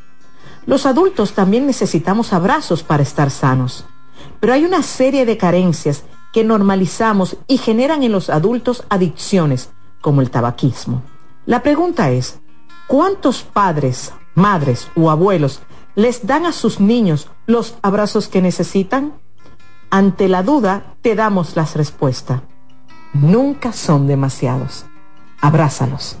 Los adultos también necesitamos abrazos para estar sanos, pero hay una serie de carencias que normalizamos y generan en los adultos adicciones, como el tabaquismo. La pregunta es, ¿cuántos padres, madres o abuelos les dan a sus niños los abrazos que necesitan? Ante la duda, te damos las respuestas. Nunca son demasiados. Abrázalos.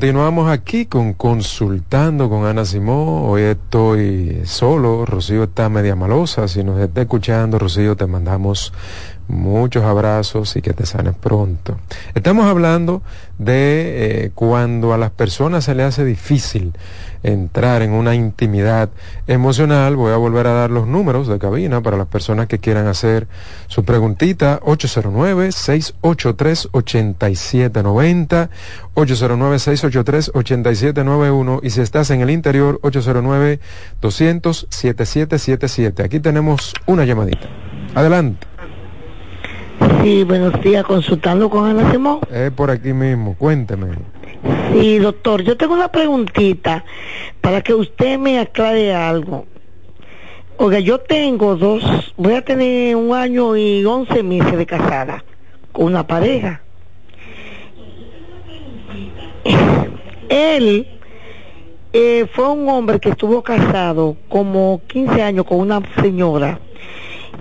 Continuamos aquí con Consultando con Ana Simón. Hoy estoy solo, Rocío está media malosa. Si nos está escuchando, Rocío, te mandamos muchos abrazos y que te sanes pronto. Estamos hablando de eh, cuando a las personas se le hace difícil entrar en una intimidad emocional. Voy a volver a dar los números de cabina para las personas que quieran hacer su preguntita. 809-683-8790, 809-683-8791 y si estás en el interior, 809-200-7777. Aquí tenemos una llamadita. Adelante. Sí, buenos días, consultando con Ana Simón. Es por aquí mismo, cuénteme. Sí, doctor, yo tengo una preguntita para que usted me aclare algo. Oiga, yo tengo dos, voy a tener un año y once meses de casada con una pareja. Él eh, fue un hombre que estuvo casado como 15 años con una señora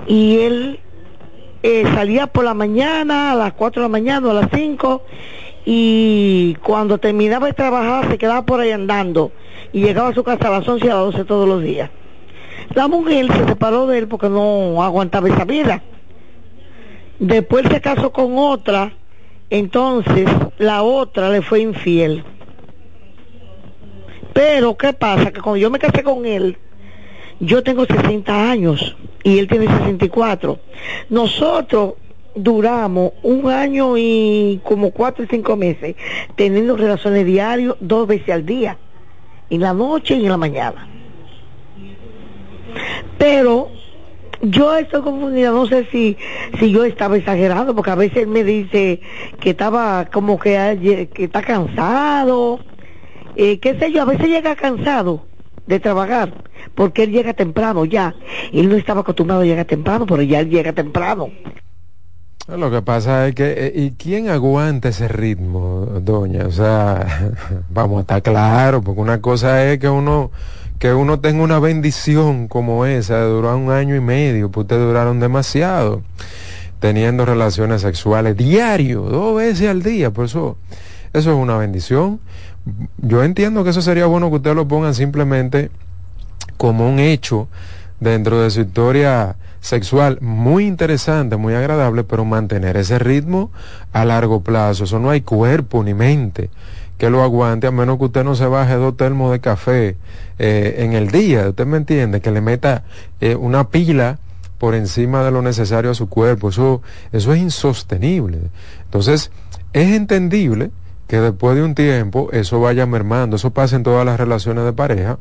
y él eh, salía por la mañana, a las 4 de la mañana o a las 5, y cuando terminaba de trabajar se quedaba por ahí andando y llegaba a su casa a las 11 y a las 12 todos los días. La mujer se separó de él porque no aguantaba esa vida. Después se casó con otra, entonces la otra le fue infiel. Pero, ¿qué pasa? Que cuando yo me casé con él, yo tengo 60 años y él tiene 64. Nosotros duramos un año y como cuatro y cinco meses teniendo relaciones diarias dos veces al día, en la noche y en la mañana. Pero yo estoy confundida, no sé si, si yo estaba exagerando, porque a veces me dice que estaba como que, que está cansado, eh, qué sé yo, a veces llega cansado de trabajar, porque él llega temprano ya. Él no estaba acostumbrado a llegar temprano, pero ya él llega temprano. Lo que pasa es que, eh, ¿y quién aguanta ese ritmo, doña? O sea, vamos a estar claros, porque una cosa es que uno, que uno tenga una bendición como esa de durar un año y medio, pues ustedes duraron demasiado, teniendo relaciones sexuales diario, dos veces al día, por eso, eso es una bendición yo entiendo que eso sería bueno que ustedes lo pongan simplemente como un hecho dentro de su historia sexual muy interesante, muy agradable, pero mantener ese ritmo a largo plazo. Eso no hay cuerpo ni mente que lo aguante, a menos que usted no se baje dos termos de café eh, en el día. ¿Usted me entiende? Que le meta eh, una pila por encima de lo necesario a su cuerpo. Eso, eso es insostenible. Entonces, es entendible que después de un tiempo eso vaya mermando, eso pasa en todas las relaciones de pareja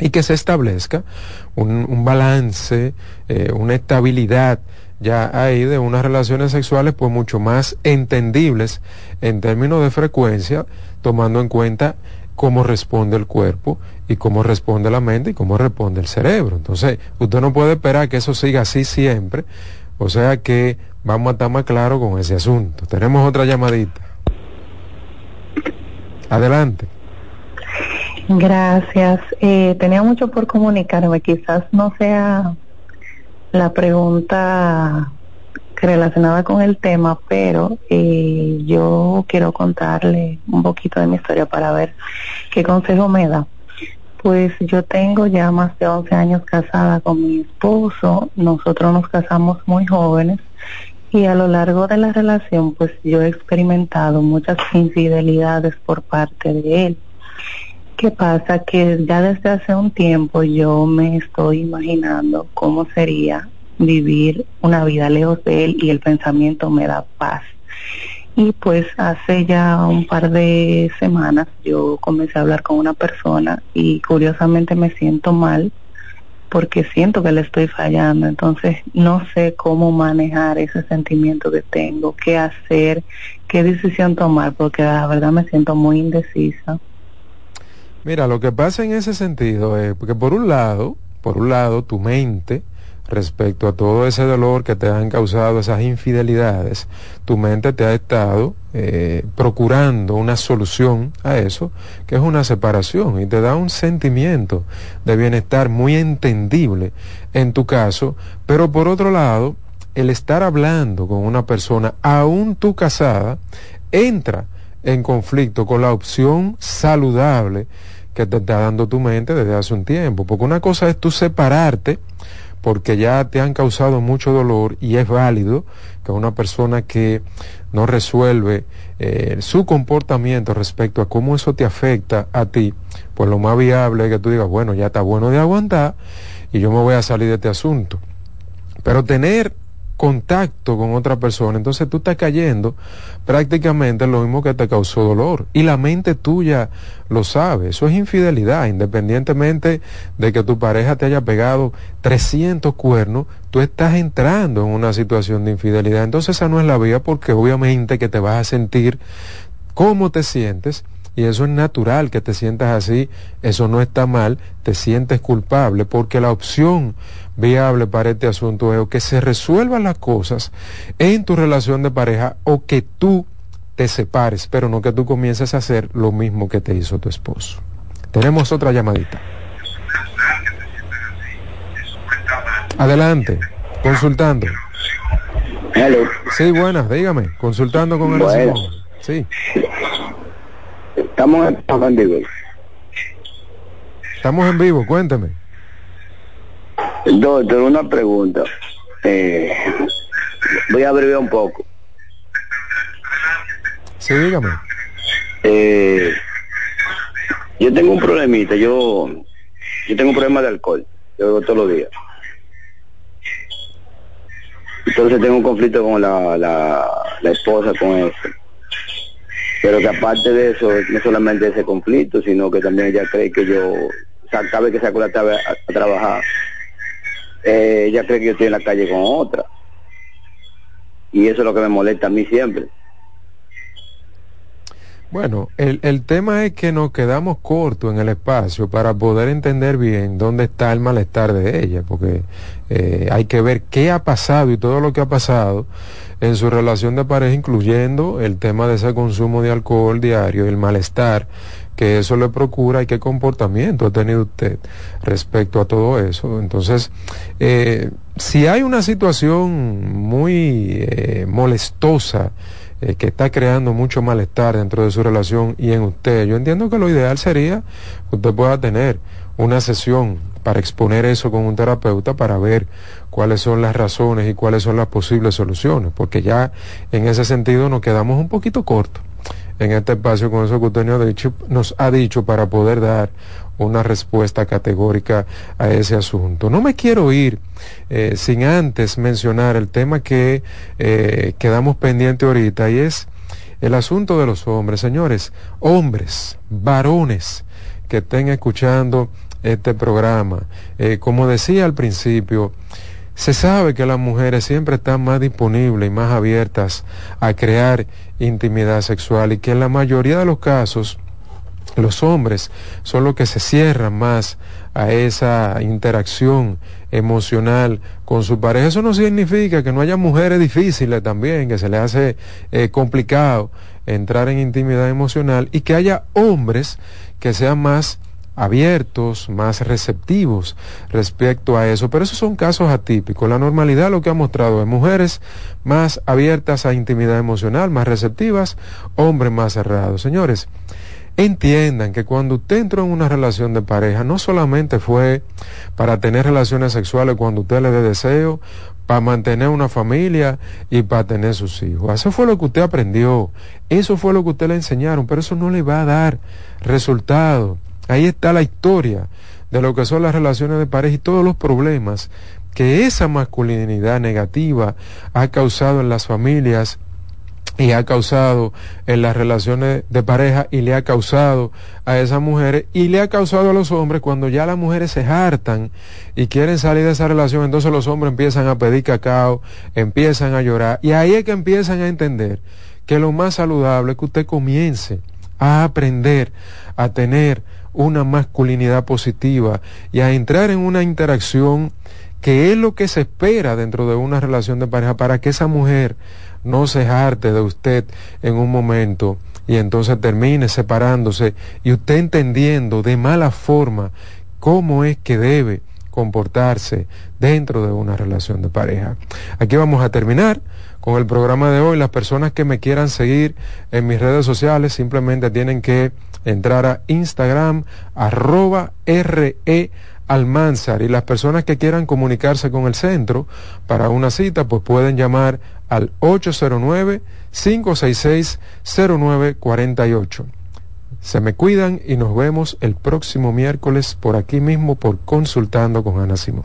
y que se establezca un, balance, eh, una estabilidad ya ahí de unas relaciones sexuales pues mucho más entendibles en términos de frecuencia, tomando en cuenta cómo responde el cuerpo y cómo responde la mente y cómo responde el cerebro. Entonces, usted no puede esperar que eso siga así siempre, o sea que vamos a estar más claros con ese asunto. Tenemos otra llamadita. Adelante. Gracias. Eh, tenía mucho por comunicarme. Quizás no sea la pregunta relacionada con el tema, pero eh, yo quiero contarle un poquito de mi historia para ver qué consejo me da. Pues yo tengo ya más de 11 años casada con mi esposo, nosotros nos casamos muy jóvenes y a lo largo de la relación pues yo he experimentado muchas infidelidades por parte de él. ¿Qué pasa? Que ya desde hace un tiempo yo me estoy imaginando cómo sería vivir una vida lejos de él y el pensamiento me da paz. Y pues hace ya un par de semanas yo comencé a hablar con una persona y curiosamente me siento mal porque siento que le estoy fallando. Entonces no sé cómo manejar ese sentimiento que tengo, qué hacer, qué decisión tomar, porque la verdad me siento muy indecisa. Mira, lo que pasa en ese sentido es porque por un lado, por un lado, tu mente respecto a todo ese dolor que te han causado esas infidelidades, tu mente te ha estado eh, procurando una solución a eso, que es una separación, y te da un sentimiento de bienestar muy entendible en tu caso, pero por otro lado, el estar hablando con una persona, aún tú casada, entra en conflicto con la opción saludable que te está dando tu mente desde hace un tiempo, porque una cosa es tú separarte, porque ya te han causado mucho dolor y es válido que una persona que no resuelve eh, su comportamiento respecto a cómo eso te afecta a ti, pues lo más viable es que tú digas, bueno, ya está bueno de aguantar y yo me voy a salir de este asunto. Pero tener contacto con otra persona, entonces tú estás cayendo prácticamente en lo mismo que te causó dolor. Y la mente tuya lo sabe, eso es infidelidad, independientemente de que tu pareja te haya pegado 300 cuernos, tú estás entrando en una situación de infidelidad. Entonces esa no es la vía porque obviamente que te vas a sentir cómo te sientes y eso es natural que te sientas así, eso no está mal, te sientes culpable, porque la opción viable para este asunto es que se resuelvan las cosas en tu relación de pareja o que tú te separes, pero no que tú comiences a hacer lo mismo que te hizo tu esposo. Tenemos otra llamadita. Adelante, consultando. Hello. Sí, buenas, dígame, consultando con el Simón. Sí. Estamos en vivo. Estamos en vivo, cuénteme. Doctor, una pregunta. Eh, voy a abreviar un poco. Sí, dígame. Eh, yo tengo un problemita, yo, yo tengo un problema de alcohol, yo bebo todos los días. Entonces tengo un conflicto con la, la, la esposa con eso pero que aparte de eso, no solamente ese conflicto, sino que también ella cree que yo, o sea, cada vez que saco la tarde a, trabajar, eh, ella cree que yo estoy en la calle con otra. Y eso es lo que me molesta a mí siempre. Bueno, el, el tema es que nos quedamos cortos en el espacio para poder entender bien dónde está el malestar de ella, porque eh, hay que ver qué ha pasado y todo lo que ha pasado en su relación de pareja, incluyendo el tema de ese consumo de alcohol diario, el malestar que eso le procura y qué comportamiento ha tenido usted respecto a todo eso. Entonces, eh, si hay una situación muy eh, molestosa, eh, que está creando mucho malestar dentro de su relación y en usted, yo entiendo que lo ideal sería que usted pueda tener una sesión para exponer eso con un terapeuta para ver cuáles son las razones y cuáles son las posibles soluciones, porque ya en ese sentido nos quedamos un poquito cortos en este espacio con eso que usted nos ha dicho, nos ha dicho para poder dar una respuesta categórica a ese asunto. No me quiero ir eh, sin antes mencionar el tema que eh, quedamos pendiente ahorita y es el asunto de los hombres. Señores, hombres, varones que estén escuchando este programa. Eh, como decía al principio, se sabe que las mujeres siempre están más disponibles y más abiertas a crear intimidad sexual y que en la mayoría de los casos los hombres son los que se cierran más a esa interacción emocional con su pareja. Eso no significa que no haya mujeres difíciles también, que se les hace eh, complicado entrar en intimidad emocional y que haya hombres que sean más abiertos, más receptivos respecto a eso. Pero esos son casos atípicos. La normalidad lo que ha mostrado es mujeres más abiertas a intimidad emocional, más receptivas, hombres más cerrados. Señores, entiendan que cuando usted entró en una relación de pareja, no solamente fue para tener relaciones sexuales cuando usted le dé deseo, para mantener una familia y para tener sus hijos. Eso fue lo que usted aprendió, eso fue lo que usted le enseñaron, pero eso no le va a dar resultado. Ahí está la historia de lo que son las relaciones de pareja y todos los problemas que esa masculinidad negativa ha causado en las familias y ha causado en las relaciones de pareja y le ha causado a esas mujeres y le ha causado a los hombres cuando ya las mujeres se hartan y quieren salir de esa relación, entonces los hombres empiezan a pedir cacao, empiezan a llorar y ahí es que empiezan a entender que lo más saludable es que usted comience a aprender a tener una masculinidad positiva y a entrar en una interacción que es lo que se espera dentro de una relación de pareja para que esa mujer no se jarte de usted en un momento y entonces termine separándose y usted entendiendo de mala forma cómo es que debe comportarse dentro de una relación de pareja. Aquí vamos a terminar con el programa de hoy. Las personas que me quieran seguir en mis redes sociales simplemente tienen que entrar a Instagram arroba re Almanzar y las personas que quieran comunicarse con el centro para una cita pues pueden llamar al 809-566-0948. Se me cuidan y nos vemos el próximo miércoles por aquí mismo por Consultando con Ana Simón.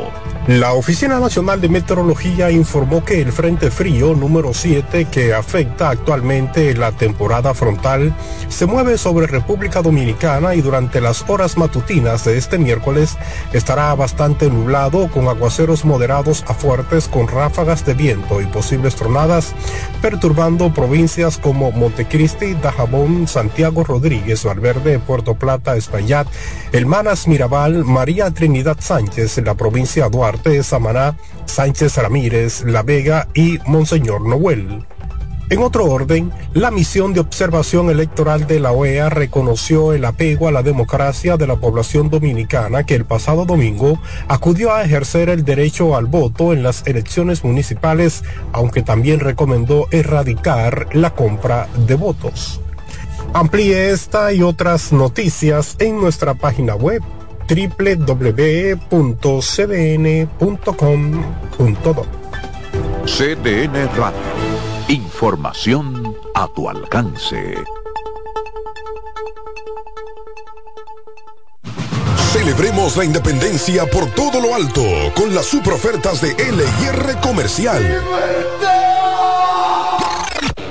La Oficina Nacional de Meteorología informó que el Frente Frío número 7 que afecta actualmente la temporada frontal se mueve sobre República Dominicana y durante las horas matutinas de este miércoles estará bastante nublado con aguaceros moderados a fuertes con ráfagas de viento y posibles tronadas perturbando provincias como Montecristi, Dajabón, Santiago Rodríguez, Valverde, Puerto Plata, Espaillat, El Manas Mirabal, María Trinidad Sánchez la provincia de Duarte Samaná, Sánchez Ramírez, La Vega y Monseñor Noel. En otro orden, la misión de observación electoral de la OEA reconoció el apego a la democracia de la población dominicana que el pasado domingo acudió a ejercer el derecho al voto en las elecciones municipales, aunque también recomendó erradicar la compra de votos. Amplíe esta y otras noticias en nuestra página web www.cdn.com.do. CDN Radio. Información a tu alcance. Celebremos la independencia por todo lo alto con las super ofertas de LIR Comercial.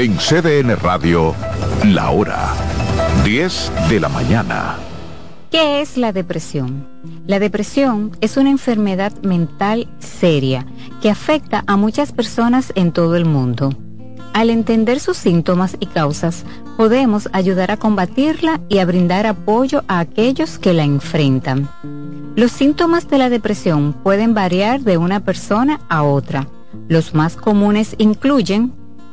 En CDN Radio, la hora 10 de la mañana. ¿Qué es la depresión? La depresión es una enfermedad mental seria que afecta a muchas personas en todo el mundo. Al entender sus síntomas y causas, podemos ayudar a combatirla y a brindar apoyo a aquellos que la enfrentan. Los síntomas de la depresión pueden variar de una persona a otra. Los más comunes incluyen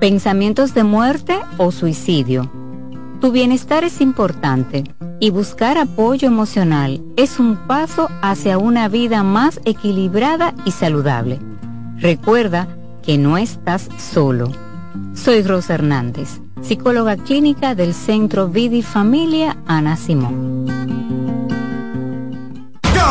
pensamientos de muerte o suicidio. Tu bienestar es importante y buscar apoyo emocional es un paso hacia una vida más equilibrada y saludable. Recuerda que no estás solo. Soy Rosa Hernández, psicóloga clínica del Centro Vidi Familia Ana Simón.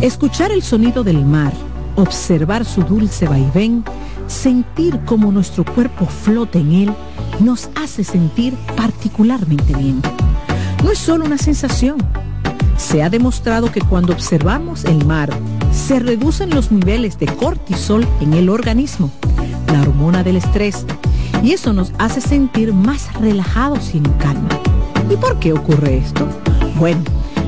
Escuchar el sonido del mar, observar su dulce vaivén, sentir cómo nuestro cuerpo flota en él, nos hace sentir particularmente bien. No es solo una sensación. Se ha demostrado que cuando observamos el mar, se reducen los niveles de cortisol en el organismo, la hormona del estrés, y eso nos hace sentir más relajados y en calma. ¿Y por qué ocurre esto? Bueno,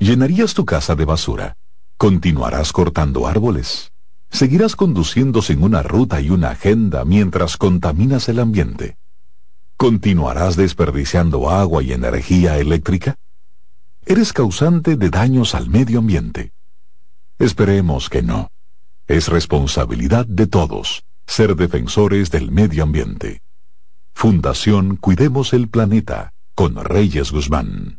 ¿Llenarías tu casa de basura? ¿Continuarás cortando árboles? ¿Seguirás conduciendo sin una ruta y una agenda mientras contaminas el ambiente? ¿Continuarás desperdiciando agua y energía eléctrica? Eres causante de daños al medio ambiente. Esperemos que no. Es responsabilidad de todos ser defensores del medio ambiente. Fundación Cuidemos el Planeta con Reyes Guzmán.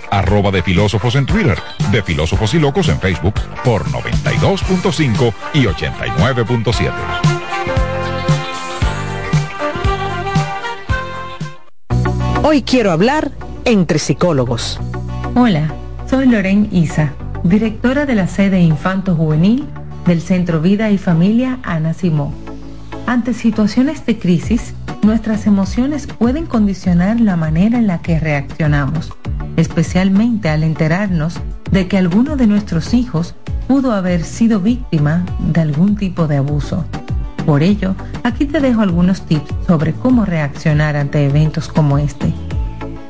arroba de filósofos en Twitter, de filósofos y locos en Facebook por 92.5 y 89.7. Hoy quiero hablar entre psicólogos. Hola, soy Loren Isa, directora de la sede Infanto Juvenil del Centro Vida y Familia Ana Simó. Ante situaciones de crisis, nuestras emociones pueden condicionar la manera en la que reaccionamos, especialmente al enterarnos de que alguno de nuestros hijos pudo haber sido víctima de algún tipo de abuso. Por ello, aquí te dejo algunos tips sobre cómo reaccionar ante eventos como este.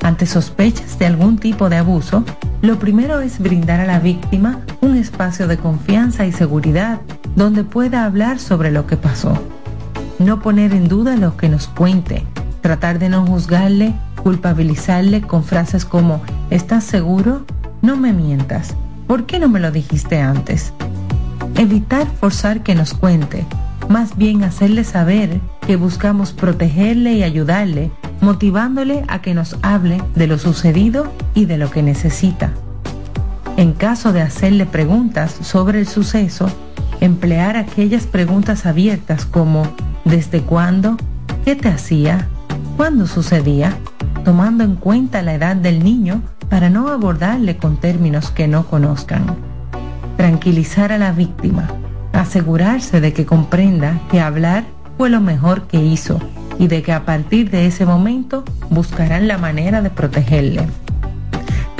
Ante sospechas de algún tipo de abuso, lo primero es brindar a la víctima un espacio de confianza y seguridad donde pueda hablar sobre lo que pasó. No poner en duda lo que nos cuente, tratar de no juzgarle, culpabilizarle con frases como ¿estás seguro? No me mientas. ¿Por qué no me lo dijiste antes? Evitar forzar que nos cuente, más bien hacerle saber que buscamos protegerle y ayudarle, motivándole a que nos hable de lo sucedido y de lo que necesita. En caso de hacerle preguntas sobre el suceso, emplear aquellas preguntas abiertas como ¿desde cuándo? ¿Qué te hacía? ¿Cuándo sucedía? Tomando en cuenta la edad del niño para no abordarle con términos que no conozcan. Tranquilizar a la víctima asegurarse de que comprenda que hablar fue lo mejor que hizo y de que a partir de ese momento buscarán la manera de protegerle.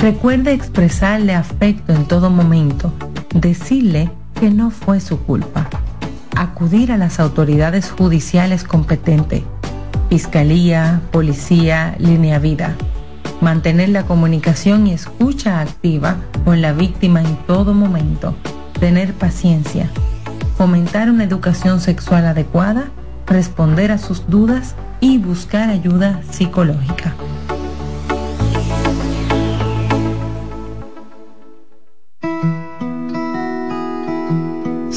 Recuerde expresarle afecto en todo momento, decirle que no fue su culpa, acudir a las autoridades judiciales competentes, fiscalía, policía, línea vida, mantener la comunicación y escucha activa con la víctima en todo momento, tener paciencia, fomentar una educación sexual adecuada, responder a sus dudas y buscar ayuda psicológica.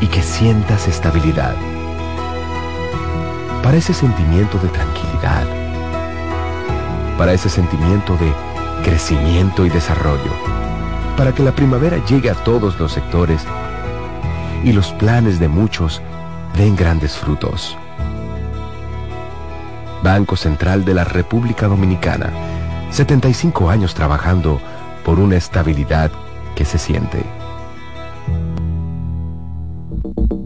y que sientas estabilidad. Para ese sentimiento de tranquilidad. Para ese sentimiento de crecimiento y desarrollo. Para que la primavera llegue a todos los sectores y los planes de muchos den grandes frutos. Banco Central de la República Dominicana, 75 años trabajando por una estabilidad que se siente.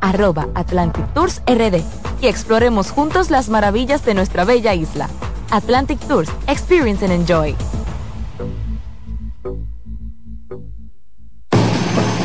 arroba Atlantic Tours RD y exploremos juntos las maravillas de nuestra bella isla. Atlantic Tours, Experience and Enjoy.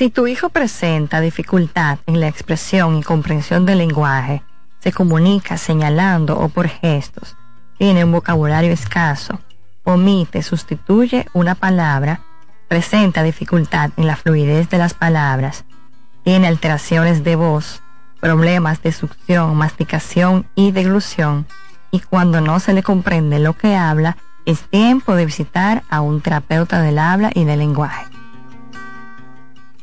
Si tu hijo presenta dificultad en la expresión y comprensión del lenguaje, se comunica señalando o por gestos, tiene un vocabulario escaso, omite, sustituye una palabra, presenta dificultad en la fluidez de las palabras, tiene alteraciones de voz, problemas de succión, masticación y deglución, y cuando no se le comprende lo que habla, es tiempo de visitar a un terapeuta del habla y del lenguaje.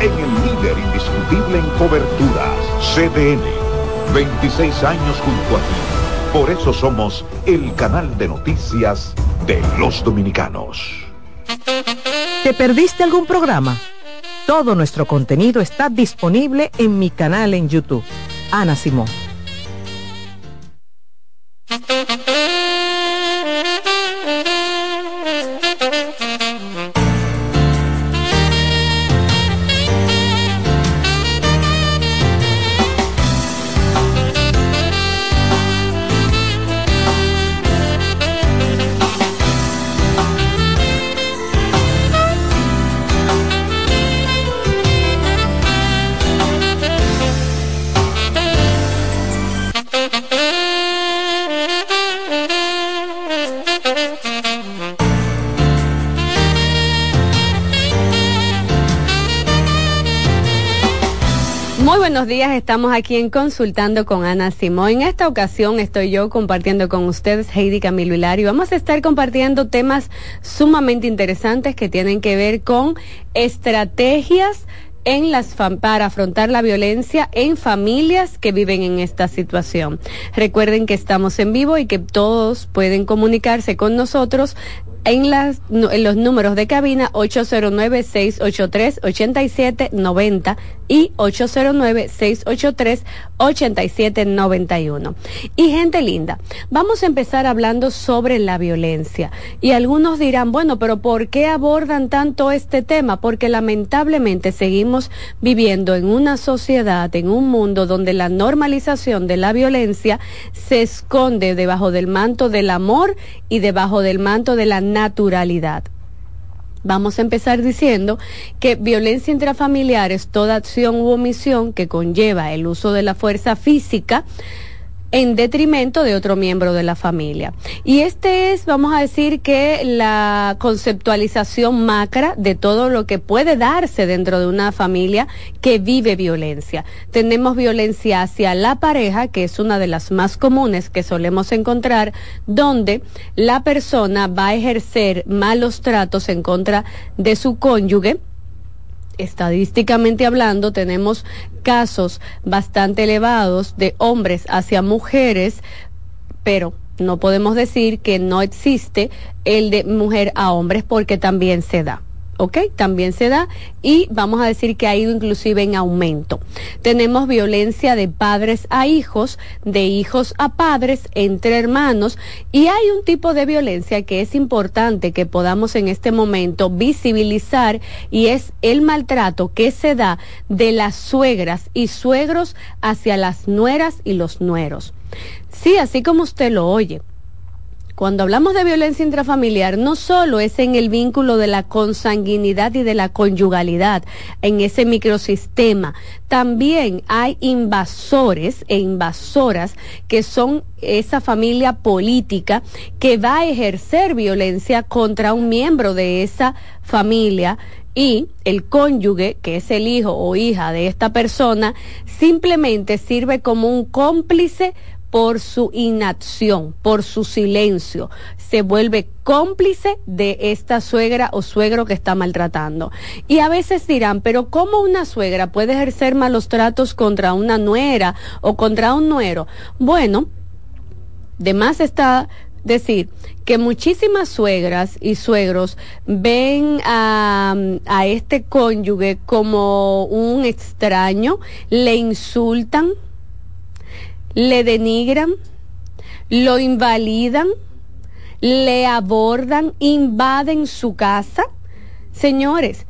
en el líder indiscutible en coberturas, CDN. 26 años junto a ti. Por eso somos el canal de noticias de los dominicanos. ¿Te perdiste algún programa? Todo nuestro contenido está disponible en mi canal en YouTube. Ana Simón. Estamos aquí en Consultando con Ana Simón. En esta ocasión estoy yo compartiendo con ustedes Heidi Camilo Hilario. Vamos a estar compartiendo temas sumamente interesantes que tienen que ver con estrategias en las para afrontar la violencia en familias que viven en esta situación. Recuerden que estamos en vivo y que todos pueden comunicarse con nosotros en, las, en los números de cabina 809-683-8790 y 809-683-8791. Y gente linda, vamos a empezar hablando sobre la violencia. Y algunos dirán, bueno, pero ¿por qué abordan tanto este tema? Porque lamentablemente seguimos viviendo en una sociedad, en un mundo donde la normalización de la violencia se esconde debajo del manto del amor y debajo del manto de la naturalidad. Vamos a empezar diciendo que violencia intrafamiliar es toda acción u omisión que conlleva el uso de la fuerza física, en detrimento de otro miembro de la familia. Y este es, vamos a decir, que la conceptualización macra de todo lo que puede darse dentro de una familia que vive violencia. Tenemos violencia hacia la pareja, que es una de las más comunes que solemos encontrar, donde la persona va a ejercer malos tratos en contra de su cónyuge estadísticamente hablando, tenemos casos bastante elevados de hombres hacia mujeres, pero no podemos decir que no existe el de mujer a hombres porque también se da. ¿Ok? También se da y vamos a decir que ha ido inclusive en aumento. Tenemos violencia de padres a hijos, de hijos a padres, entre hermanos y hay un tipo de violencia que es importante que podamos en este momento visibilizar y es el maltrato que se da de las suegras y suegros hacia las nueras y los nueros. Sí, así como usted lo oye cuando hablamos de violencia intrafamiliar, no solo es en el vínculo de la consanguinidad y de la conyugalidad, en ese microsistema, también hay invasores e invasoras que son esa familia política que va a ejercer violencia contra un miembro de esa familia y el cónyuge, que es el hijo o hija de esta persona, simplemente sirve como un cómplice por su inacción, por su silencio. Se vuelve cómplice de esta suegra o suegro que está maltratando. Y a veces dirán, pero ¿cómo una suegra puede ejercer malos tratos contra una nuera o contra un nuero? Bueno, de más está decir que muchísimas suegras y suegros ven a, a este cónyuge como un extraño, le insultan, le denigran, lo invalidan, le abordan, invaden su casa. Señores,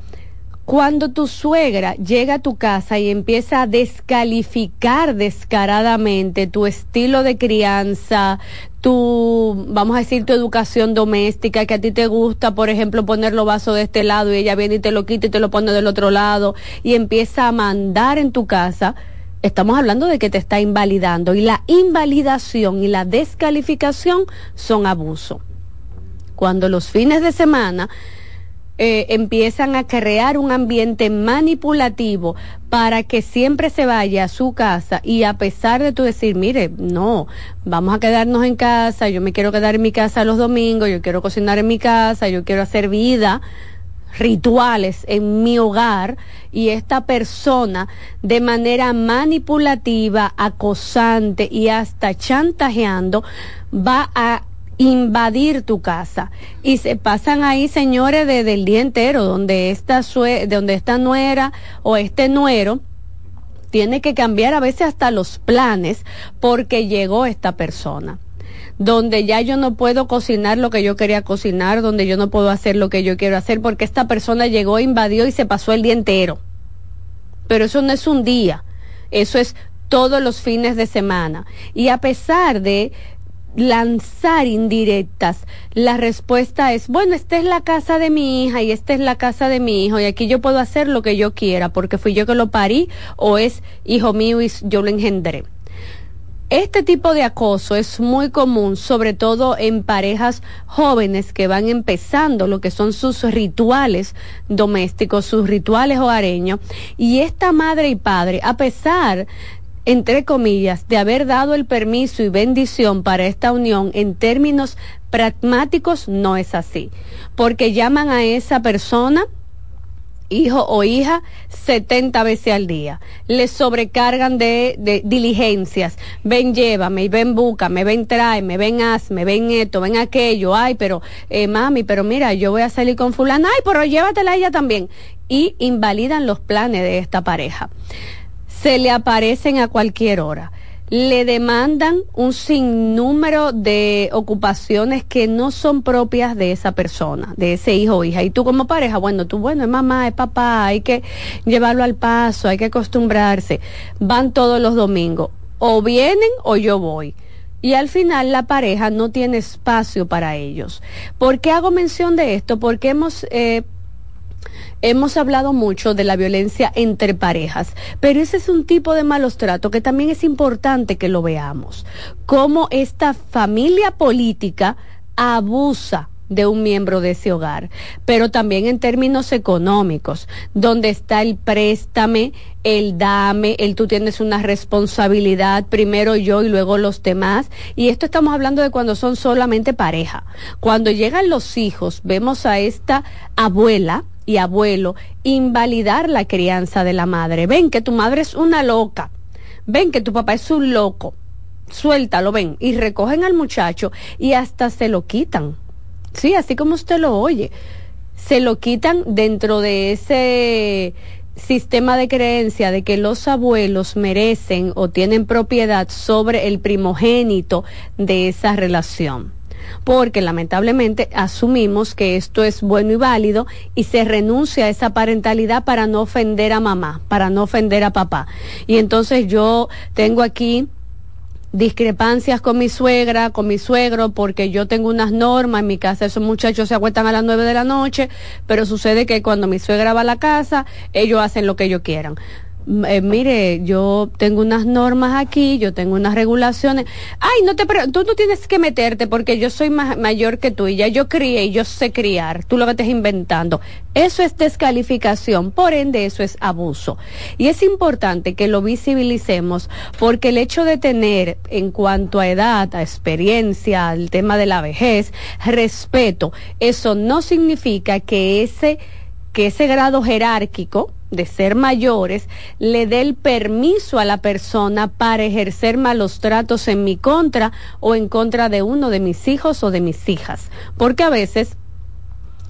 cuando tu suegra llega a tu casa y empieza a descalificar descaradamente tu estilo de crianza, tu, vamos a decir, tu educación doméstica, que a ti te gusta, por ejemplo, poner los vasos de este lado y ella viene y te lo quita y te lo pone del otro lado y empieza a mandar en tu casa, estamos hablando de que te está invalidando y la invalidación y la descalificación son abuso. Cuando los fines de semana eh, empiezan a crear un ambiente manipulativo para que siempre se vaya a su casa y a pesar de tú decir, mire, no, vamos a quedarnos en casa, yo me quiero quedar en mi casa los domingos, yo quiero cocinar en mi casa, yo quiero hacer vida, rituales en mi hogar y esta persona de manera manipulativa, acosante y hasta chantajeando va a invadir tu casa. Y se pasan ahí señores desde el día entero donde esta sue donde esta nuera o este nuero tiene que cambiar a veces hasta los planes porque llegó esta persona donde ya yo no puedo cocinar lo que yo quería cocinar, donde yo no puedo hacer lo que yo quiero hacer, porque esta persona llegó, invadió y se pasó el día entero. Pero eso no es un día, eso es todos los fines de semana. Y a pesar de lanzar indirectas, la respuesta es, bueno, esta es la casa de mi hija y esta es la casa de mi hijo y aquí yo puedo hacer lo que yo quiera porque fui yo que lo parí o es hijo mío y yo lo engendré. Este tipo de acoso es muy común, sobre todo en parejas jóvenes que van empezando lo que son sus rituales domésticos, sus rituales hogareños. Y esta madre y padre, a pesar entre comillas, de haber dado el permiso y bendición para esta unión en términos pragmáticos, no es así. Porque llaman a esa persona hijo o hija 70 veces al día. Le sobrecargan de, diligencias. Ven, llévame, ven, búscame, ven, tráeme, ven, hazme, ven esto, ven aquello. Ay, pero, eh, mami, pero mira, yo voy a salir con fulana. Ay, pero llévatela a ella también. Y invalidan los planes de esta pareja. Se le aparecen a cualquier hora le demandan un sinnúmero de ocupaciones que no son propias de esa persona, de ese hijo o hija. Y tú como pareja, bueno, tú, bueno, es mamá, es papá, hay que llevarlo al paso, hay que acostumbrarse. Van todos los domingos. O vienen o yo voy. Y al final la pareja no tiene espacio para ellos. ¿Por qué hago mención de esto? Porque hemos eh, hemos hablado mucho de la violencia entre parejas, pero ese es un tipo de malos tratos que también es importante que lo veamos. Cómo esta familia política abusa de un miembro de ese hogar, pero también en términos económicos, donde está el préstame, el dame, el tú tienes una responsabilidad, primero yo y luego los demás, y esto estamos hablando de cuando son solamente pareja. Cuando llegan los hijos, vemos a esta abuela y abuelo invalidar la crianza de la madre. Ven que tu madre es una loca. Ven que tu papá es un loco. Suéltalo, ven. Y recogen al muchacho y hasta se lo quitan. Sí, así como usted lo oye. Se lo quitan dentro de ese sistema de creencia de que los abuelos merecen o tienen propiedad sobre el primogénito de esa relación porque lamentablemente asumimos que esto es bueno y válido y se renuncia a esa parentalidad para no ofender a mamá, para no ofender a papá. Y entonces yo tengo aquí discrepancias con mi suegra, con mi suegro, porque yo tengo unas normas en mi casa, esos muchachos se acuestan a las nueve de la noche, pero sucede que cuando mi suegra va a la casa, ellos hacen lo que ellos quieran. Eh, mire, yo tengo unas normas aquí, yo tengo unas regulaciones. Ay, no te, tú no tienes que meterte porque yo soy mayor que tú y ya yo crié y yo sé criar. Tú lo que estás inventando. Eso es descalificación, por ende eso es abuso. Y es importante que lo visibilicemos porque el hecho de tener en cuanto a edad, a experiencia, al tema de la vejez, respeto, eso no significa que ese, que ese grado jerárquico, de ser mayores le dé el permiso a la persona para ejercer malos tratos en mi contra o en contra de uno de mis hijos o de mis hijas. Porque a veces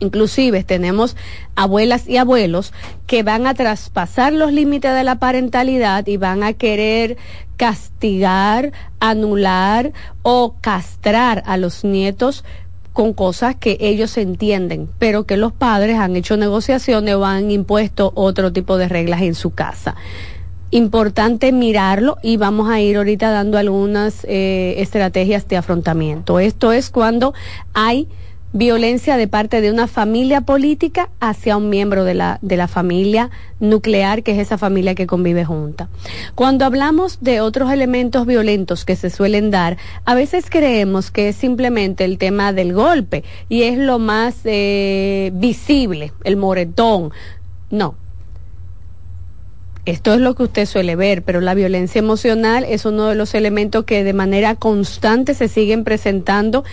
inclusive tenemos abuelas y abuelos que van a traspasar los límites de la parentalidad y van a querer castigar, anular o castrar a los nietos con cosas que ellos entienden, pero que los padres han hecho negociaciones o han impuesto otro tipo de reglas en su casa. Importante mirarlo y vamos a ir ahorita dando algunas eh, estrategias de afrontamiento. Esto es cuando hay violencia de parte de una familia política hacia un miembro de la, de la familia nuclear, que es esa familia que convive junta. Cuando hablamos de otros elementos violentos que se suelen dar, a veces creemos que es simplemente el tema del golpe y es lo más eh, visible, el moretón. No, esto es lo que usted suele ver, pero la violencia emocional es uno de los elementos que de manera constante se siguen presentando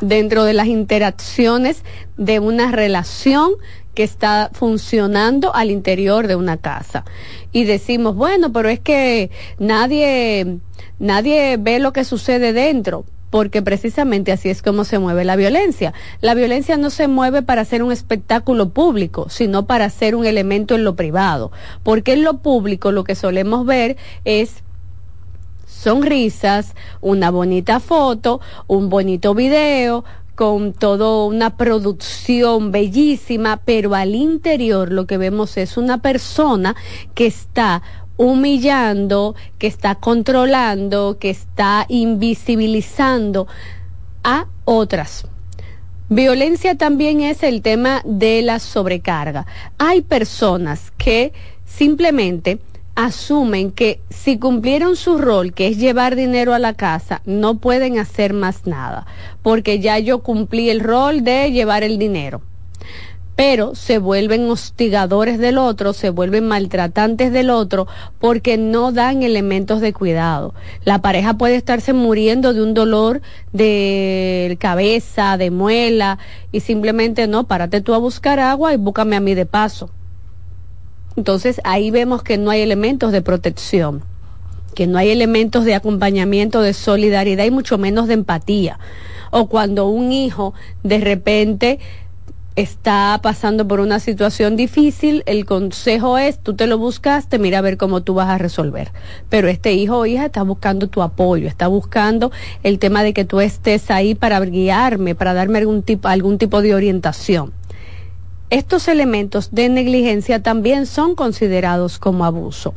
dentro de las interacciones de una relación que está funcionando al interior de una casa. Y decimos, bueno, pero es que nadie, nadie ve lo que sucede dentro porque precisamente así es como se mueve la violencia. La violencia no se mueve para ser un espectáculo público, sino para ser un elemento en lo privado, porque en lo público lo que solemos ver es sonrisas, una bonita foto, un bonito video, con toda una producción bellísima, pero al interior lo que vemos es una persona que está humillando, que está controlando, que está invisibilizando a otras. Violencia también es el tema de la sobrecarga. Hay personas que simplemente asumen que si cumplieron su rol, que es llevar dinero a la casa, no pueden hacer más nada, porque ya yo cumplí el rol de llevar el dinero pero se vuelven hostigadores del otro, se vuelven maltratantes del otro porque no dan elementos de cuidado. La pareja puede estarse muriendo de un dolor de cabeza, de muela y simplemente no, párate tú a buscar agua y búscame a mí de paso. Entonces ahí vemos que no hay elementos de protección, que no hay elementos de acompañamiento, de solidaridad y mucho menos de empatía. O cuando un hijo de repente está pasando por una situación difícil, el consejo es, tú te lo buscaste, mira a ver cómo tú vas a resolver. Pero este hijo o hija está buscando tu apoyo, está buscando el tema de que tú estés ahí para guiarme, para darme algún tipo, algún tipo de orientación. Estos elementos de negligencia también son considerados como abuso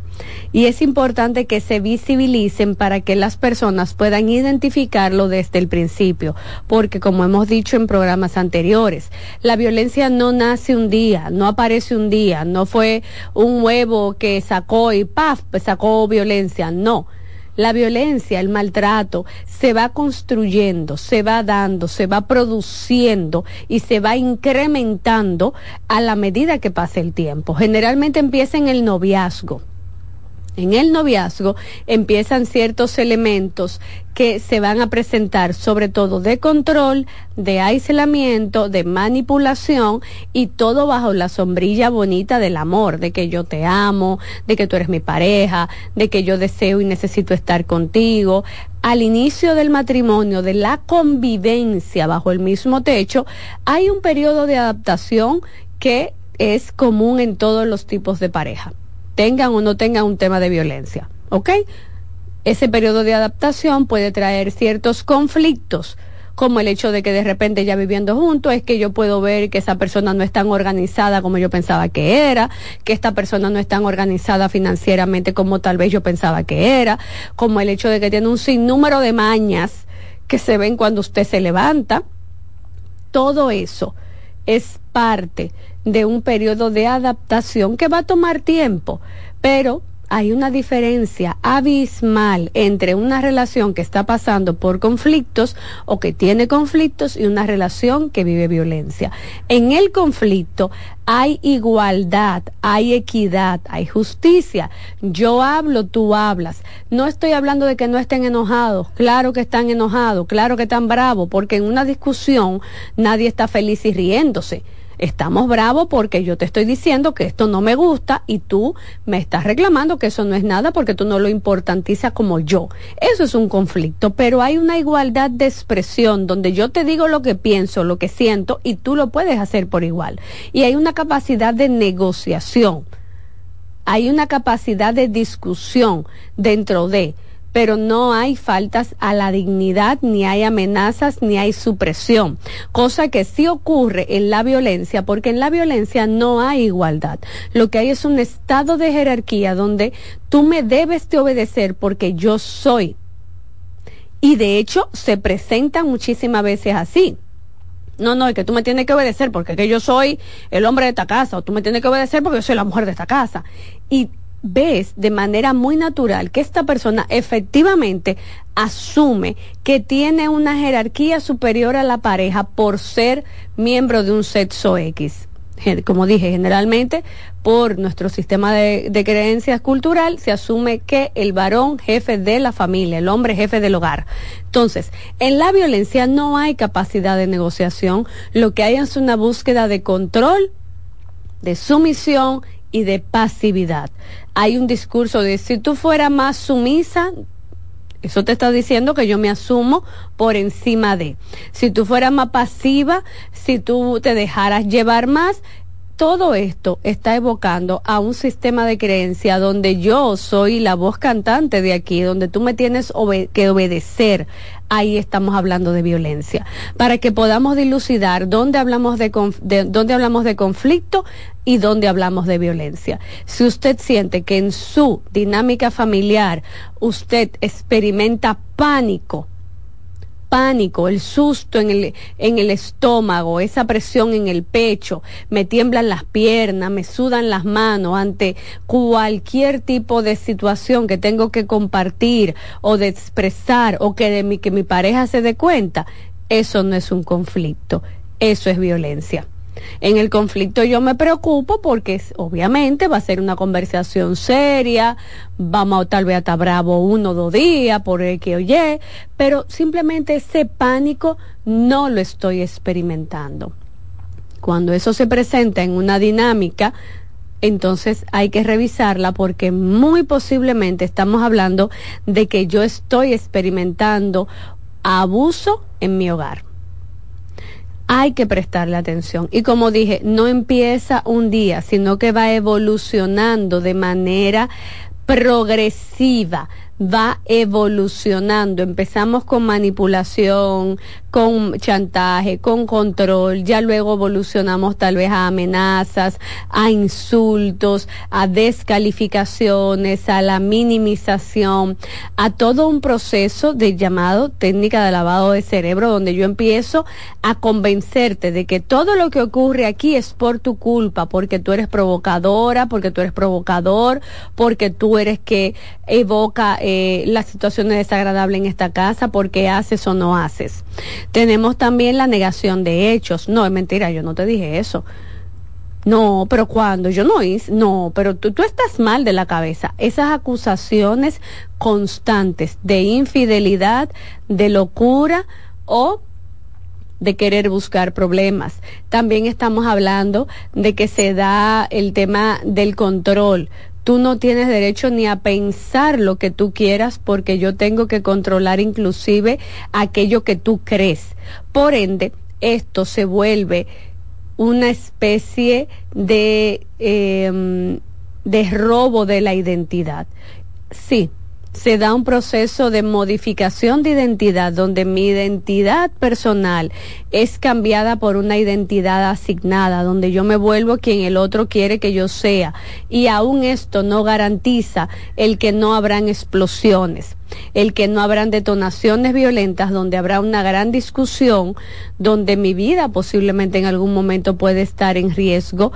y es importante que se visibilicen para que las personas puedan identificarlo desde el principio, porque como hemos dicho en programas anteriores, la violencia no nace un día, no aparece un día, no fue un huevo que sacó y ¡paf! sacó violencia, no la violencia, el maltrato, se va construyendo, se va dando, se va produciendo y se va incrementando a la medida que pasa el tiempo. Generalmente empieza en el noviazgo en el noviazgo empiezan ciertos elementos que se van a presentar sobre todo de control, de aislamiento, de manipulación y todo bajo la sombrilla bonita del amor, de que yo te amo, de que tú eres mi pareja, de que yo deseo y necesito estar contigo. Al inicio del matrimonio, de la convivencia bajo el mismo techo, hay un periodo de adaptación que es común en todos los tipos de pareja tengan o no tengan un tema de violencia. ¿Ok? Ese periodo de adaptación puede traer ciertos conflictos, como el hecho de que de repente ya viviendo juntos es que yo puedo ver que esa persona no es tan organizada como yo pensaba que era, que esta persona no es tan organizada financieramente como tal vez yo pensaba que era, como el hecho de que tiene un sinnúmero de mañas que se ven cuando usted se levanta. Todo eso es parte de un periodo de adaptación que va a tomar tiempo, pero hay una diferencia abismal entre una relación que está pasando por conflictos o que tiene conflictos y una relación que vive violencia. En el conflicto hay igualdad, hay equidad, hay justicia. Yo hablo, tú hablas. No estoy hablando de que no estén enojados. Claro que están enojados, claro que están bravos, porque en una discusión nadie está feliz y riéndose estamos bravos porque yo te estoy diciendo que esto no me gusta y tú me estás reclamando que eso no es nada porque tú no lo importantizas como yo. Eso es un conflicto, pero hay una igualdad de expresión donde yo te digo lo que pienso, lo que siento y tú lo puedes hacer por igual. Y hay una capacidad de negociación, hay una capacidad de discusión dentro de pero no hay faltas a la dignidad, ni hay amenazas, ni hay supresión, cosa que sí ocurre en la violencia, porque en la violencia no hay igualdad. Lo que hay es un estado de jerarquía donde tú me debes de obedecer porque yo soy. Y de hecho se presenta muchísimas veces así. No, no, es que tú me tienes que obedecer porque que yo soy el hombre de esta casa, o tú me tienes que obedecer porque yo soy la mujer de esta casa. Y ves de manera muy natural que esta persona efectivamente asume que tiene una jerarquía superior a la pareja por ser miembro de un sexo X. Como dije, generalmente por nuestro sistema de, creencias cultural se asume que el varón jefe de la familia, el hombre jefe del hogar. Entonces, en la violencia no hay capacidad de negociación, lo que hay es una búsqueda de control, de sumisión y de pasividad. Hay un discurso de si tú fueras más sumisa, eso te está diciendo que yo me asumo por encima de. Si tú fueras más pasiva, si tú te dejaras llevar más, todo esto está evocando a un sistema de creencia donde yo soy la voz cantante de aquí, donde tú me tienes que obedecer. Ahí estamos hablando de violencia. Para que podamos dilucidar dónde hablamos de, dónde hablamos de conflicto y dónde hablamos de violencia. Si usted siente que en su dinámica familiar usted experimenta pánico, pánico, el susto en el, en el estómago, esa presión en el pecho, me tiemblan las piernas, me sudan las manos ante cualquier tipo de situación que tengo que compartir o de expresar o que de mi, que mi pareja se dé cuenta, eso no es un conflicto, eso es violencia. En el conflicto yo me preocupo porque obviamente va a ser una conversación seria, vamos tal vez a estar bravo uno o dos días por el que oye, pero simplemente ese pánico no lo estoy experimentando. Cuando eso se presenta en una dinámica, entonces hay que revisarla porque muy posiblemente estamos hablando de que yo estoy experimentando abuso en mi hogar hay que prestarle atención. Y como dije, no empieza un día, sino que va evolucionando de manera progresiva va evolucionando. Empezamos con manipulación, con chantaje, con control, ya luego evolucionamos tal vez a amenazas, a insultos, a descalificaciones, a la minimización, a todo un proceso de llamado técnica de lavado de cerebro, donde yo empiezo a convencerte de que todo lo que ocurre aquí es por tu culpa, porque tú eres provocadora, porque tú eres provocador, porque tú eres que evoca eh, las situaciones desagradables en esta casa, porque haces o no haces. Tenemos también la negación de hechos. No, es mentira, yo no te dije eso. No, pero cuando yo no hice, no, pero tú, tú estás mal de la cabeza. Esas acusaciones constantes de infidelidad, de locura o de querer buscar problemas. También estamos hablando de que se da el tema del control. Tú no tienes derecho ni a pensar lo que tú quieras porque yo tengo que controlar inclusive aquello que tú crees. Por ende, esto se vuelve una especie de, em, de robo de la identidad. Sí, se da un proceso de modificación de identidad donde mi identidad personal es cambiada por una identidad asignada, donde yo me vuelvo quien el otro quiere que yo sea. Y aún esto no garantiza el que no habrán explosiones el que no habrán detonaciones violentas, donde habrá una gran discusión, donde mi vida posiblemente en algún momento puede estar en riesgo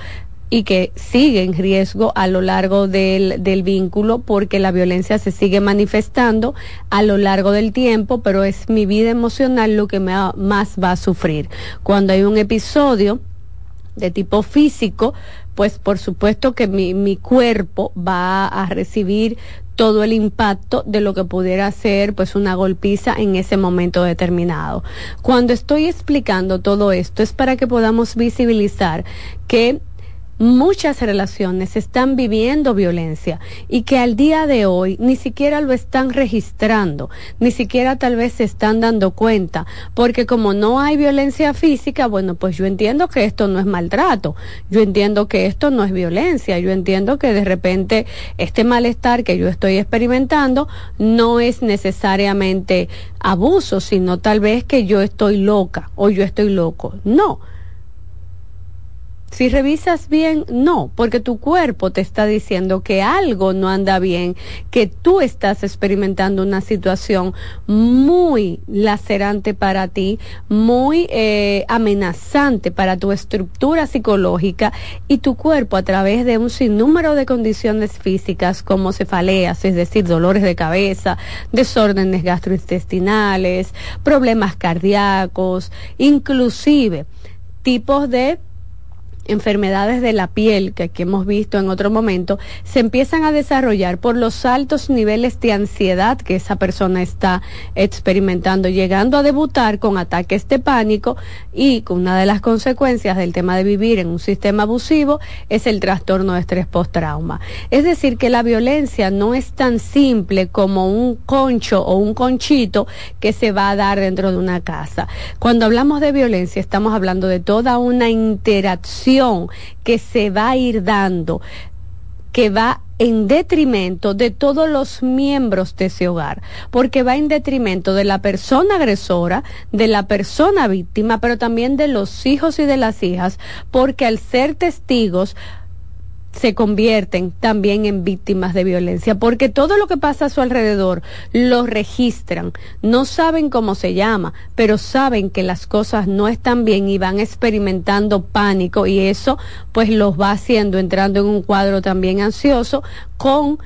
y que sigue en riesgo a lo largo del, del, vínculo porque la violencia se sigue manifestando a lo largo del tiempo, pero es mi vida emocional lo que me más va a sufrir. Cuando hay un episodio de tipo físico, pues por supuesto que mi, mi cuerpo va a recibir todo el impacto de lo que pudiera ser pues una golpiza en ese momento determinado. Cuando estoy explicando todo esto es para que podamos visibilizar que muchas relaciones están viviendo violencia y que al día de hoy ni siquiera lo están registrando, ni siquiera tal vez se están dando cuenta, porque como no hay violencia física, bueno, pues yo entiendo que esto no es maltrato, yo entiendo que esto no es violencia, yo entiendo que de repente este malestar que yo estoy experimentando no es necesariamente abuso, sino tal vez que yo estoy loca o yo estoy loco. No Si revisas bien, no, porque tu cuerpo te está diciendo que algo no anda bien, que tú estás experimentando una situación muy lacerante para ti, muy eh, amenazante para tu estructura psicológica y tu cuerpo a través de un sinnúmero de condiciones físicas como cefaleas, es decir, dolores de cabeza, desórdenes gastrointestinales, problemas cardíacos, inclusive tipos de enfermedades de la piel que aquí hemos visto en otro momento, se empiezan a desarrollar por los altos niveles de ansiedad que esa persona está experimentando, llegando a debutar con ataques de pánico y una de las consecuencias del tema de vivir en un sistema abusivo es el trastorno de estrés post-trauma. Es decir, que la violencia no es tan simple como un concho o un conchito que se va a dar dentro de una casa. Cuando hablamos de violencia estamos hablando de toda una interacción que se va a ir dando, que va en detrimento de todos los miembros de ese hogar, porque va en detrimento de la persona agresora, de la persona víctima, pero también de los hijos y de las hijas, porque al ser testigos se convierten también en víctimas de violencia, porque todo lo que pasa a su alrededor lo registran, no saben cómo se llama, pero saben que las cosas no están bien y van experimentando pánico y eso pues los va haciendo entrando en un cuadro también ansioso con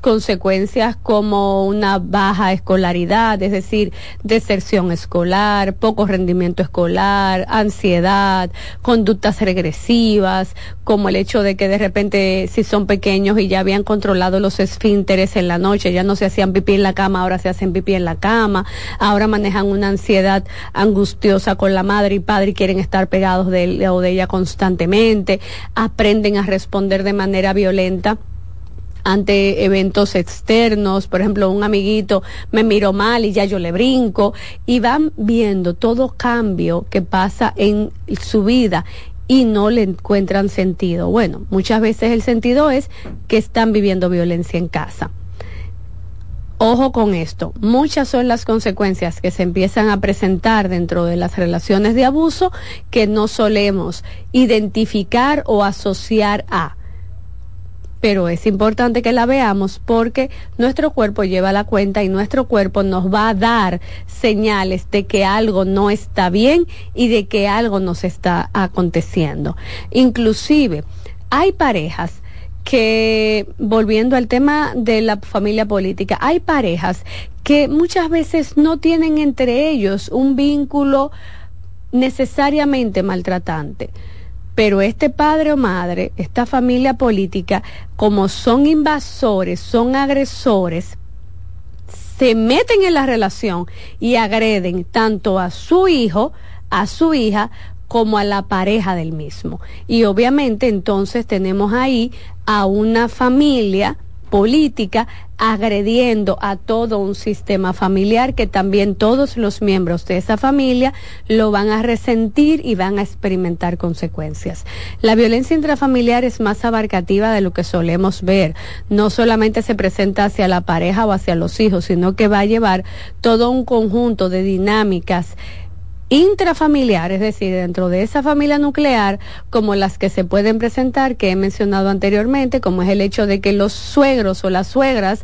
consecuencias como una baja escolaridad, es decir, deserción escolar, poco rendimiento escolar, ansiedad, conductas regresivas, como el hecho de que de repente si son pequeños y ya habían controlado los esfínteres en la noche, ya no se hacían pipí en la cama, ahora se hacen pipí en la cama, ahora manejan una ansiedad angustiosa con la madre y padre y quieren estar pegados de él o de ella constantemente, aprenden a responder de manera violenta ante eventos externos, por ejemplo, un amiguito me miró mal y ya yo le brinco, y van viendo todo cambio que pasa en su vida y no le encuentran sentido. Bueno, muchas veces el sentido es que están viviendo violencia en casa. Ojo con esto, muchas son las consecuencias que se empiezan a presentar dentro de las relaciones de abuso que no solemos identificar o asociar a pero es importante que la veamos porque nuestro cuerpo lleva la cuenta y nuestro cuerpo nos va a dar señales de que algo no está bien y de que algo nos está aconteciendo. Inclusive, hay parejas que, volviendo al tema de la familia política, hay parejas que muchas veces no tienen entre ellos un vínculo necesariamente maltratante pero este padre o madre, esta familia política, como son invasores, son agresores, se meten en la relación y agreden tanto a su hijo, a su hija, como a la pareja del mismo. Y obviamente entonces tenemos ahí a una familia política agrediendo a todo un sistema familiar que también todos los miembros de esa familia lo van a resentir y van a experimentar consecuencias. La violencia intrafamiliar es más abarcativa de lo que solemos ver. No solamente se presenta hacia la pareja o hacia los hijos, sino que va a llevar todo un conjunto de dinámicas intrafamiliar, es decir, dentro de esa familia nuclear, como las que se pueden presentar, que he mencionado anteriormente, como es el hecho de que los suegros o las suegras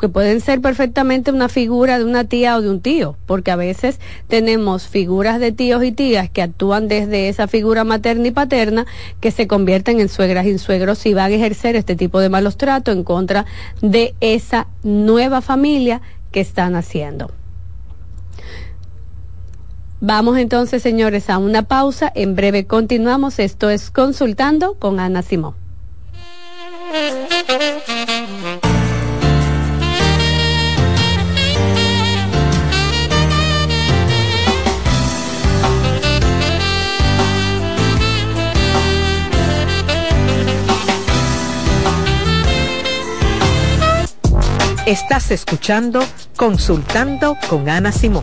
que pueden ser perfectamente una figura de una tía o de un tío, porque a veces tenemos figuras de tíos y tías que actúan desde esa figura materna y paterna que se convierten en suegras y suegros y van a ejercer este tipo de malos tratos en contra de esa nueva familia que están haciendo. Vamos entonces, señores, a una pausa. En breve continuamos. Esto es Consultando con Ana Simón. Estás escuchando Consultando con Ana Simón.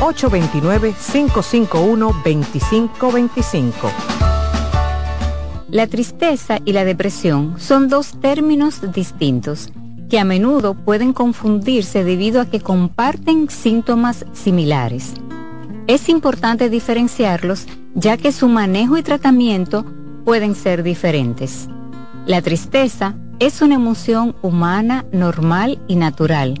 829-551-2525. La tristeza y la depresión son dos términos distintos que a menudo pueden confundirse debido a que comparten síntomas similares. Es importante diferenciarlos ya que su manejo y tratamiento pueden ser diferentes. La tristeza es una emoción humana normal y natural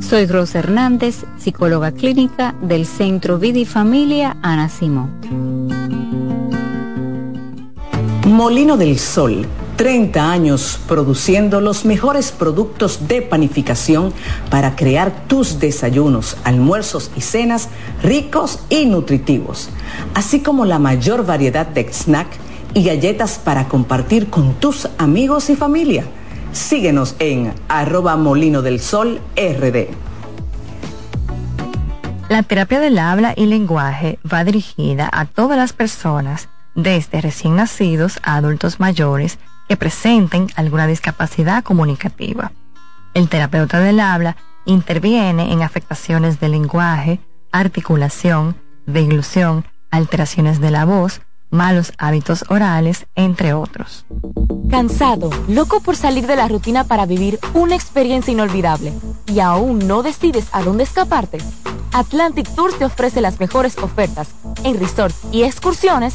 Soy Rosa Hernández, psicóloga clínica del Centro Vida y Familia Ana Simón. Molino del Sol 30 años produciendo los mejores productos de panificación para crear tus desayunos, almuerzos y cenas ricos y nutritivos, así como la mayor variedad de snack y galletas para compartir con tus amigos y familia. Síguenos en arroba molino del sol rd. La terapia del habla y lenguaje va dirigida a todas las personas, desde recién nacidos a adultos mayores, que presenten alguna discapacidad comunicativa. El terapeuta del habla interviene en afectaciones del lenguaje, articulación, deglución, alteraciones de la voz, malos hábitos orales, entre otros. Cansado, loco por salir de la rutina para vivir una experiencia inolvidable y aún no decides a dónde escaparte. Atlantic Tours te ofrece las mejores ofertas en resorts y excursiones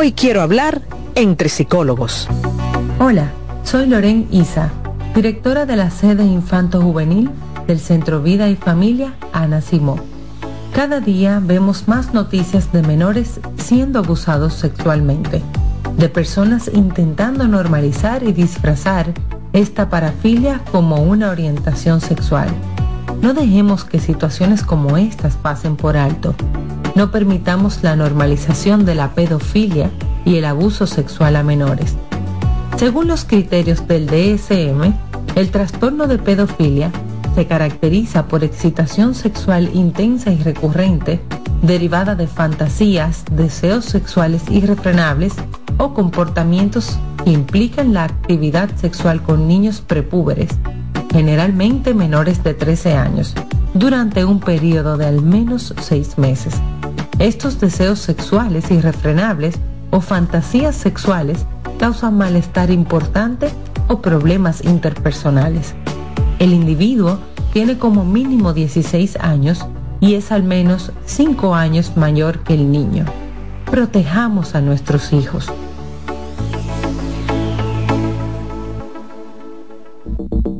Hoy quiero hablar entre psicólogos. Hola, soy Loren Isa, directora de la sede Infanto Juvenil del Centro Vida y Familia Ana Simó. Cada día vemos más noticias de menores siendo abusados sexualmente de personas intentando normalizar y disfrazar esta parafilia como una orientación sexual. No dejemos que situaciones como estas pasen por alto. No permitamos la normalización de la pedofilia y el abuso sexual a menores. Según los criterios del DSM, el trastorno de pedofilia se caracteriza por excitación sexual intensa y recurrente derivada de fantasías, deseos sexuales irrefrenables o comportamientos que implican la actividad sexual con niños prepúberes, generalmente menores de 13 años, durante un periodo de al menos seis meses. Estos deseos sexuales irrefrenables o fantasías sexuales causan malestar importante o problemas interpersonales. El individuo tiene como mínimo 16 años y es al menos 5 años mayor que el niño. Protejamos a nuestros hijos.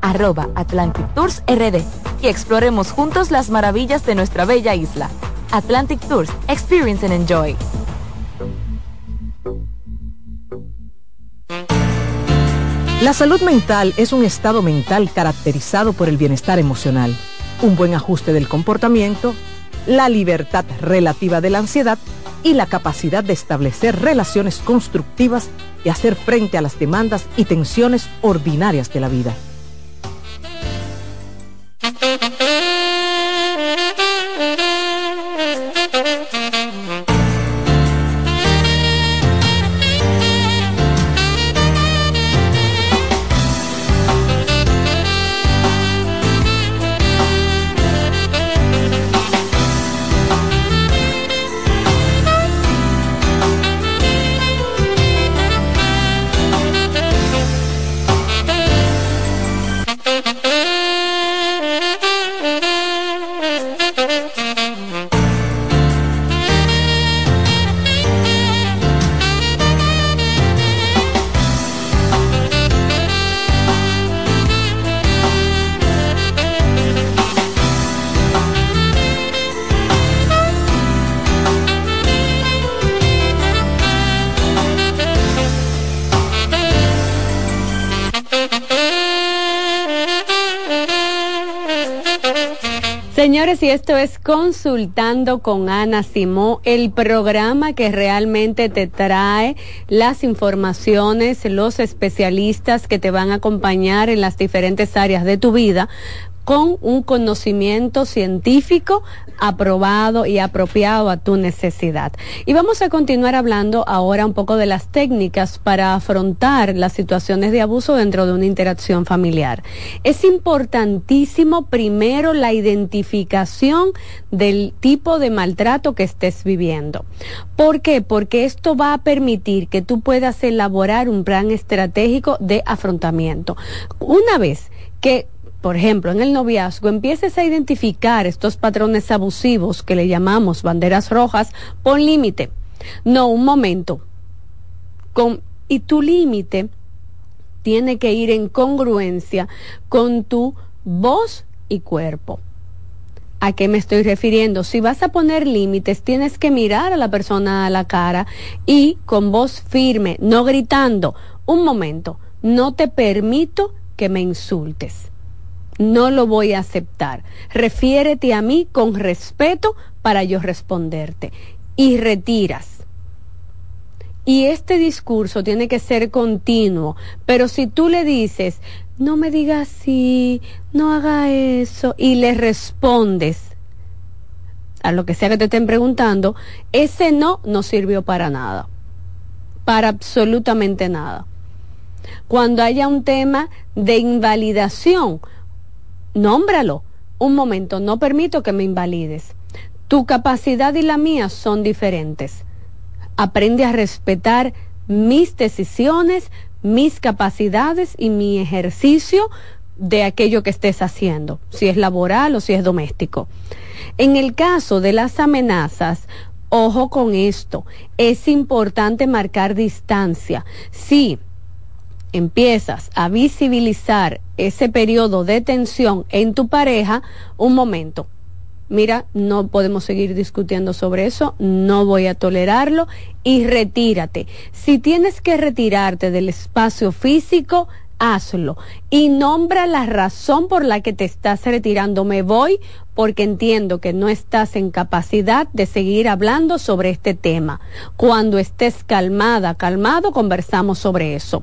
arroba Atlantic Tours RD y exploremos juntos las maravillas de nuestra bella isla. Atlantic Tours, Experience and Enjoy. La salud mental es un estado mental caracterizado por el bienestar emocional, un buen ajuste del comportamiento, la libertad relativa de la ansiedad y la capacidad de establecer relaciones constructivas y hacer frente a las demandas y tensiones ordinarias de la vida. Esto es Consultando con Ana Simó, el programa que realmente te trae las informaciones, los especialistas que te van a acompañar en las diferentes áreas de tu vida con un conocimiento científico aprobado y apropiado a tu necesidad. Y vamos a continuar hablando ahora un poco de las técnicas para afrontar las situaciones de abuso dentro de una interacción familiar. Es importantísimo primero la identificación del tipo de maltrato que estés viviendo. ¿Por qué? Porque esto va a permitir que tú puedas elaborar un plan estratégico de afrontamiento. Una vez que por ejemplo, en el noviazgo, empieces a identificar estos patrones abusivos que le llamamos banderas rojas, pon límite. No, un momento. Con, y tu límite tiene que ir en congruencia con tu voz y cuerpo. ¿A qué me estoy refiriendo? Si vas a poner límites, tienes que mirar a la persona a la cara y con voz firme, no gritando, un momento, no te permito que me insultes no lo voy a aceptar. Refiérete a mí con respeto para yo responderte. Y retiras. Y este discurso tiene que ser continuo, pero si tú le dices, no me digas así, no haga eso, y le respondes a lo que sea que te estén preguntando, ese no no sirvió para nada, para absolutamente nada. Cuando haya un tema de invalidación, nómbralo. Un momento, no permito que me invalides. Tu capacidad y la mía son diferentes. Aprende a respetar mis decisiones, mis capacidades y mi ejercicio de aquello que estés haciendo, si es laboral o si es doméstico. En el caso de las amenazas, ojo con esto, es importante marcar distancia. Sí, empiezas a visibilizar ese periodo de tensión en tu pareja, un momento. Mira, no podemos seguir discutiendo sobre eso, no voy a tolerarlo y retírate. Si tienes que retirarte del espacio físico, hazlo y nombra la razón por la que te estás retirando. Me voy porque entiendo que no estás en capacidad de seguir hablando sobre este tema. Cuando estés calmada, calmado, conversamos sobre eso.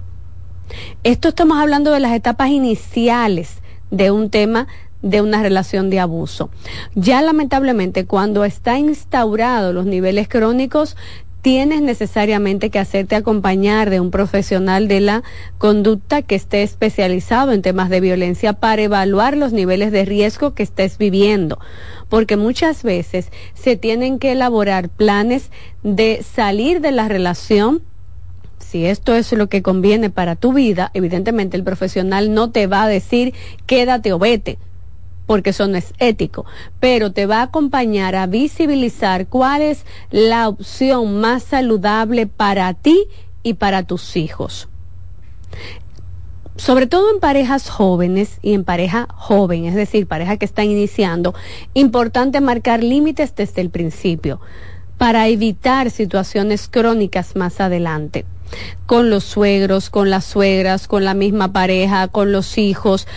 Esto estamos hablando de las etapas iniciales de un tema de una relación de abuso. Ya lamentablemente cuando está instaurado los niveles crónicos, tienes necesariamente que hacerte acompañar de un profesional de la conducta que esté especializado en temas de violencia para evaluar los niveles de riesgo que estés viviendo. Porque muchas veces se tienen que elaborar planes de salir de la relación si esto es lo que conviene para tu vida, evidentemente el profesional no te va a decir quédate o vete. porque eso no es ético, pero te va a acompañar a visibilizar cuál es la opción más saludable para ti y para tus hijos sobre todo en parejas jóvenes y en pareja joven, es decir, pareja que están iniciando, importante marcar límites desde el principio para evitar situaciones crónicas más adelante con los suegros, con las suegras, con la misma pareja, con los hijos,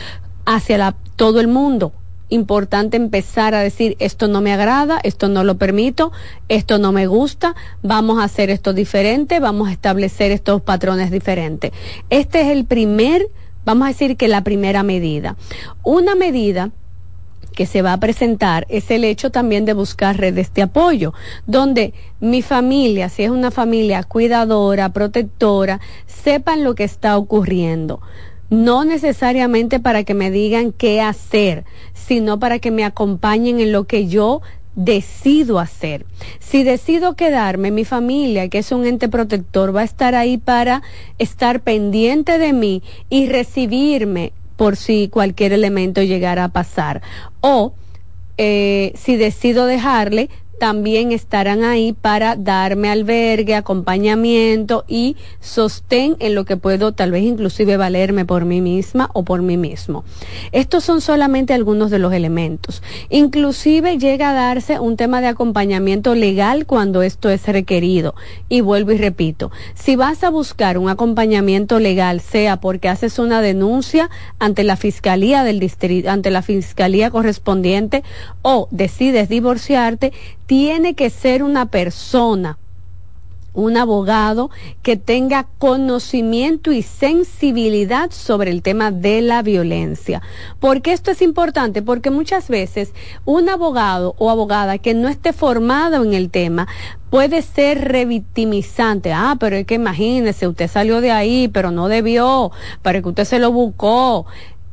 hacia todo el mundo importante empezar a decir, esto no me agrada, esto no lo permito, esto no me gusta, vamos a hacer esto diferente, vamos a establecer estos patrones diferentes. Este es el primer, vamos a decir que la primera medida. Una medida que se va a presentar es el hecho también de buscar redes de apoyo, donde mi familia, si es una familia cuidadora, protectora, sepan lo que está ocurriendo no necesariamente para que me digan qué hacer, sino para que me acompañen en lo que yo decido hacer. Si decido quedarme, mi familia, que es un ente protector, va a estar ahí para estar pendiente de mí y recibirme por si cualquier elemento llegara a pasar. O eh, si decido dejarle, también estarán ahí para darme albergue, acompañamiento y sostén en lo que puedo tal vez inclusive valerme por mí misma o por mí mismo. Estos son solamente algunos de los elementos. Inclusive llega a darse un tema de acompañamiento legal cuando esto es requerido. Y vuelvo y repito, si vas a buscar un acompañamiento legal, sea porque haces una denuncia ante la fiscalía del distrito, ante la fiscalía correspondiente o decides divorciarte, tiene que ser una persona un abogado que tenga conocimiento y sensibilidad sobre el tema de la violencia. Porque esto es importante? Porque muchas veces un abogado o abogada que no esté formado en el tema puede ser revictimizante. Ah, pero es que imagínese, usted salió de ahí, pero no debió, para que usted se lo buscó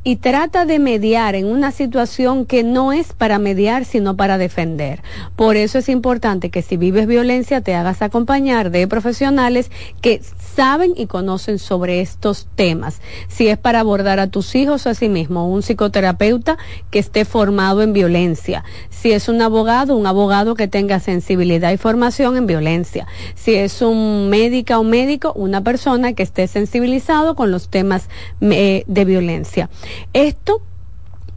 y trata de mediar en una situación que no es para mediar, sino para defender. Por eso es importante que si vives violencia te hagas acompañar de profesionales que saben y conocen sobre estos temas. Si es para abordar a tus hijos a sí mismo, un psicoterapeuta que esté formado en violencia. Si es un abogado, un abogado que tenga sensibilidad y formación en violencia. Si es un médica o médico, una persona que esté sensibilizado con los temas eh, de violencia. Esto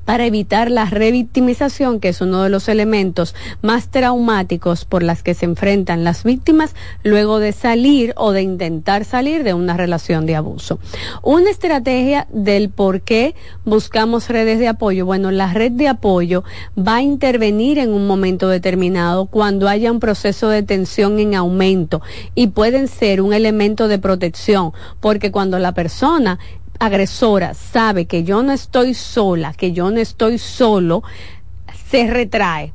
para evitar la revictimización, que es uno de los elementos más traumáticos por las que se enfrentan las víctimas luego de salir o de intentar salir de una relación de abuso. Una estrategia del por qué buscamos redes de apoyo. Bueno, la red de apoyo va a intervenir en un momento determinado cuando haya un proceso de tensión en aumento y pueden ser un elemento de protección, porque cuando la persona agresora sabe que yo no estoy sola, que yo no estoy solo, se retrae.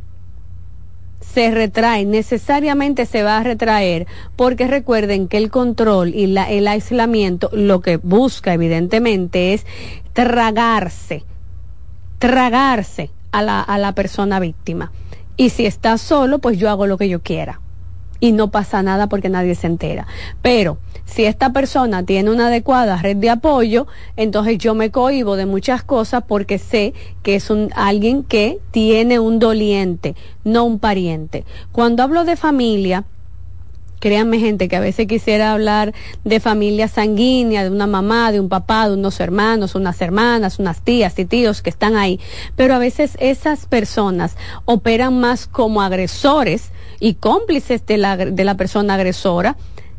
Se retrae, necesariamente se va a retraer, porque recuerden que el control y la, el aislamiento lo que busca evidentemente es tragarse, tragarse a la, a la persona víctima. Y si está solo, pues yo hago lo que yo quiera y no pasa nada porque nadie se entera. Pero si esta persona tiene una adecuada red de apoyo, entonces yo me cohibo de muchas cosas porque sé que es un, alguien que tiene un doliente, no un pariente. Cuando hablo de familia, créanme gente que a veces quisiera hablar de familia sanguínea, de una mamá, de un papá, de unos hermanos, unas hermanas, unas tías y tíos que están ahí, pero a veces esas personas operan más como agresores y cómplices de la, de la persona agresora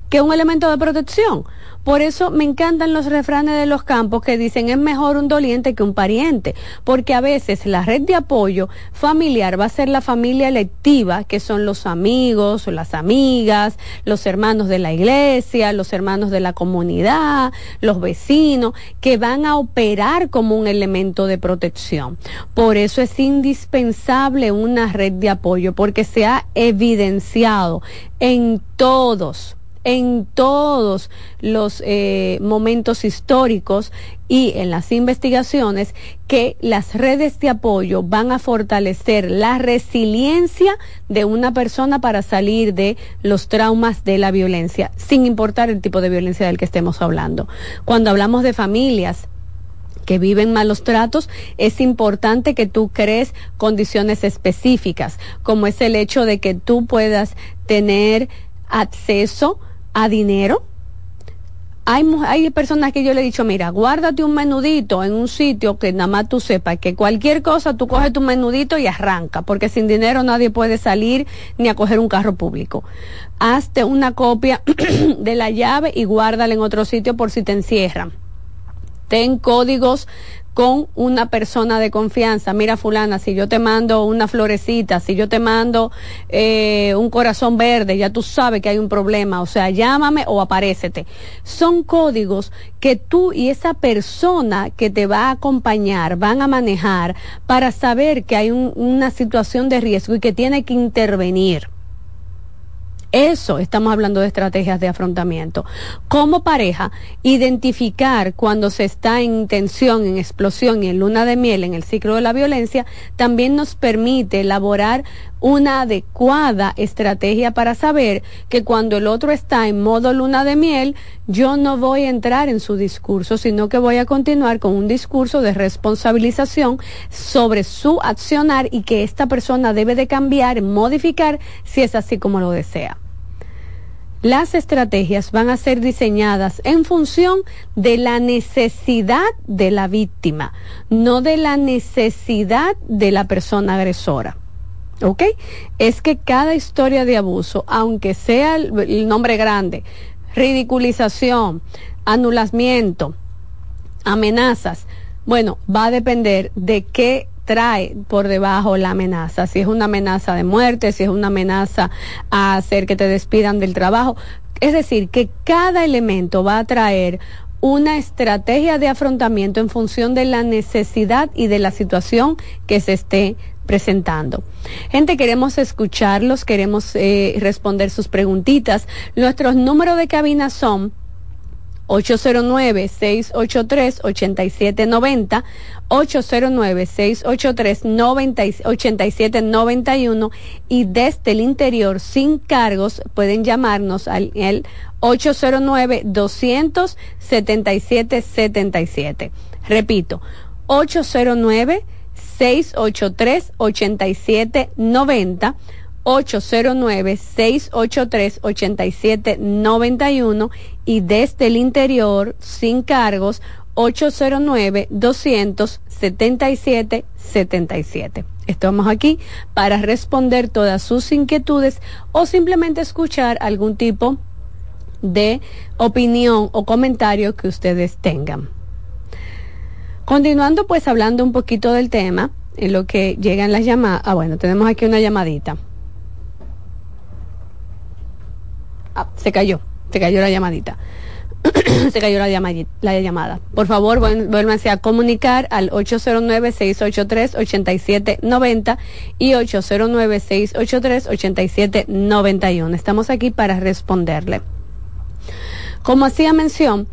que un elemento de protección. Por eso me encantan los refranes de los campos que dicen es mejor un doliente que un pariente, porque a veces la red de apoyo familiar va a ser la familia electiva, que son los amigos o las amigas, los hermanos de la iglesia, los hermanos de la comunidad, los vecinos, que van a operar como un elemento de protección. Por eso es indispensable una red de apoyo, porque se ha evidenciado en todos en todos los eh, momentos históricos y en las investigaciones que las redes de apoyo van a fortalecer la resiliencia de una persona para salir de los traumas de la violencia, sin importar el tipo de violencia del que estemos hablando. Cuando hablamos de familias, que viven malos tratos, es importante que tú crees condiciones específicas, como es el hecho de que tú puedas tener acceso a dinero. Hay, hay personas que yo le he dicho, mira, guárdate un menudito en un sitio que nada más tú sepas que cualquier cosa tú coges tu menudito y arranca, porque sin dinero nadie puede salir ni a coger un carro público. Hazte una copia de la llave y guárdala en otro sitio por si te encierran ten códigos con una persona de confianza. Mira, fulana, si yo te mando una florecita, si yo te mando eh, un corazón verde, ya tú sabes que hay un problema. O sea, llámame o aparécete. Son códigos que tú y esa persona que te va a acompañar van a manejar para saber que hay una situación de riesgo y que tiene que intervenir. Eso estamos hablando de estrategias de afrontamiento. Como pareja, identificar cuando se está en tensión, en explosión y en luna de miel, en el ciclo de la violencia, también nos permite elaborar una adecuada estrategia para saber que cuando el otro está en modo luna de miel, yo no voy a entrar en su discurso, sino que voy a continuar con un discurso de responsabilización sobre su accionar y que esta persona debe de cambiar, modificar, si es así como lo desea. Las estrategias van a ser diseñadas en función de la necesidad de la víctima, no de la necesidad de la persona agresora. ¿Ok? Es que cada historia de abuso, aunque sea el, nombre grande, ridiculización, anulamiento, amenazas, bueno, va a depender de qué trae por debajo la amenaza. Si es una amenaza de muerte, si es una amenaza a hacer que te despidan del trabajo. Es decir, que cada elemento va a traer una estrategia de afrontamiento en función de la necesidad y de la situación que se esté presentando. Gente, queremos escucharlos, queremos eh, responder sus preguntitas. Nuestros números de cabina son 809-683-8790, 809-683-8791 y desde el interior sin cargos pueden llamarnos al 809-277-77. Repito, 809 683-8790, 809-683-8791 y desde el interior, sin cargos, 809-277-77. Estamos aquí para responder todas sus inquietudes o simplemente escuchar algún tipo de opinión o comentario que ustedes tengan. Continuando pues hablando un poquito del tema, en lo que llegan las llamadas. Ah, bueno, tenemos aquí una llamadita. Ah, se cayó, se cayó la llamadita. se cayó la, la llamada. Por favor, vuélvanse a comunicar al 809-683-8790 y 809-683-8791. Estamos aquí para responderle. Como hacía mención,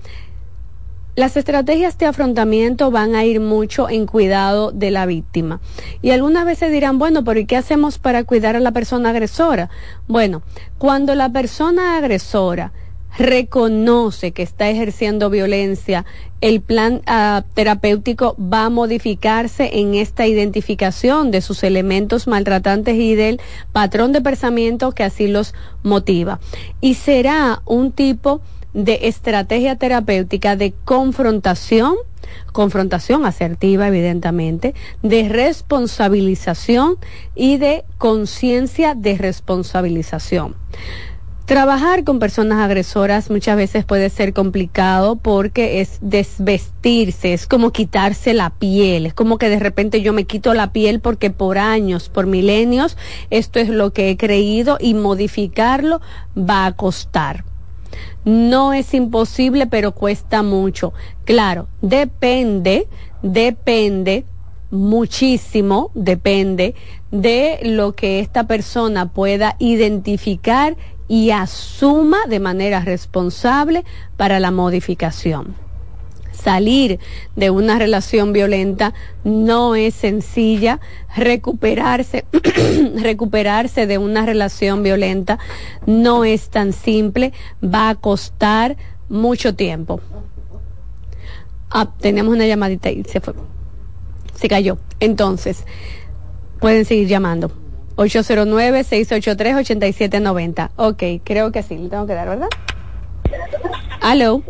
las estrategias de afrontamiento van a ir mucho en cuidado de la víctima. Y algunas veces dirán, bueno, pero ¿y qué hacemos para cuidar a la persona agresora? Bueno, cuando la persona agresora reconoce que está ejerciendo violencia, el plan ah, terapéutico va a modificarse en esta identificación de sus elementos maltratantes y del patrón de pensamiento que así los motiva. Y será un tipo de estrategia terapéutica de confrontación, confrontación asertiva evidentemente, de responsabilización y de conciencia de responsabilización. Trabajar con personas agresoras muchas veces puede ser complicado porque es desvestirse, es como quitarse la piel, es como que de repente yo me quito la piel porque por años, por milenios, esto es lo que he creído y modificarlo va a costar. No es imposible, pero cuesta mucho. Claro, depende, depende muchísimo, depende de lo que esta persona pueda identificar y asuma de manera responsable para la modificación salir de una relación violenta no es sencilla, recuperarse, recuperarse de una relación violenta no es tan simple, va a costar mucho tiempo. Ah, teníamos una llamadita y se fue. Se cayó. Entonces, pueden seguir llamando. 809-683-8790. Ok, creo que sí, le tengo que dar, ¿verdad? Aló.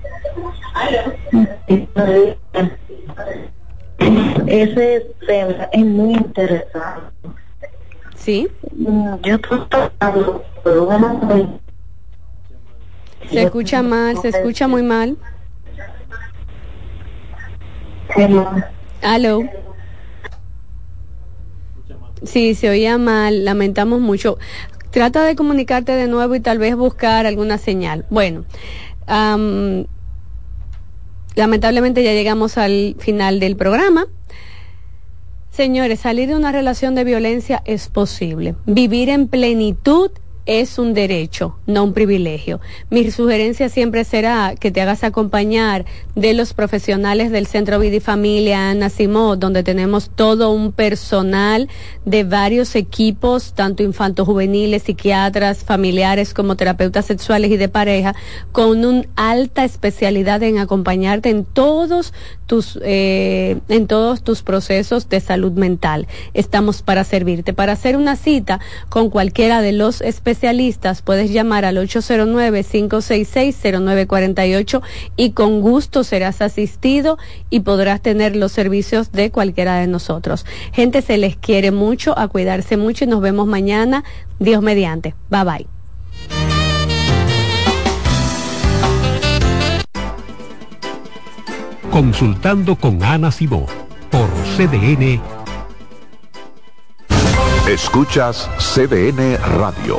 Ese tema es muy interesante. Sí. Yo Se escucha mal, se escucha muy mal. Aló. Sí, se oía mal, lamentamos mucho. Trata de comunicarte de nuevo y tal vez buscar alguna señal. Bueno, am, lamentablemente ya llegamos al final del programa. Señores, salir de una relación de violencia es posible. Vivir en plenitud es un derecho, no un privilegio. Mi sugerencia siempre será que te hagas acompañar de los profesionales del Centro Vida y Familia Ana Simó, donde tenemos todo un personal de varios equipos, tanto infanto-juveniles, psiquiatras, familiares como terapeutas sexuales y de pareja, con una alta especialidad en acompañarte en todos tus eh, en todos tus procesos de salud mental. Estamos para servirte. Para hacer una cita con cualquiera de los especialistas, puedes llamar al 809-566-0948 y con gusto serás asistido y podrás tener los servicios de cualquiera de nosotros. Gente, se les quiere mucho, a cuidarse mucho y nos vemos mañana. Dios mediante. Bye bye. Consultando con Ana Simó por CDN. Escuchas CDN Radio,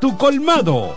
tu colmado.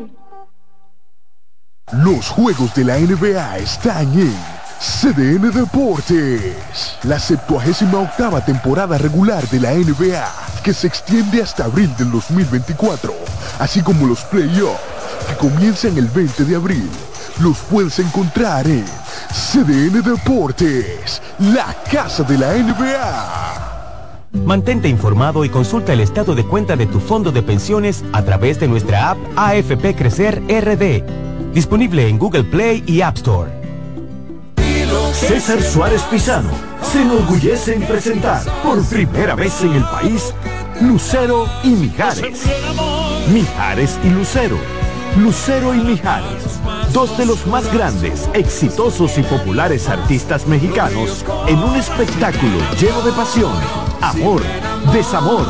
Los juegos de la NBA están en CDN Deportes. La 78 octava temporada regular de la NBA, que se extiende hasta abril del 2024, así como los playoffs, que comienzan el 20 de abril. Los puedes encontrar en CDN Deportes, la casa de la NBA. Mantente informado y consulta el estado de cuenta de tu fondo de pensiones a través de nuestra app AFP Crecer RD, disponible en Google Play y App Store. César Suárez Pisano se enorgullece en presentar por primera vez en el país Lucero y Mijares. Mijares y Lucero. Lucero y Mijares, dos de los más grandes, exitosos y populares artistas mexicanos en un espectáculo lleno de pasión, amor, desamor,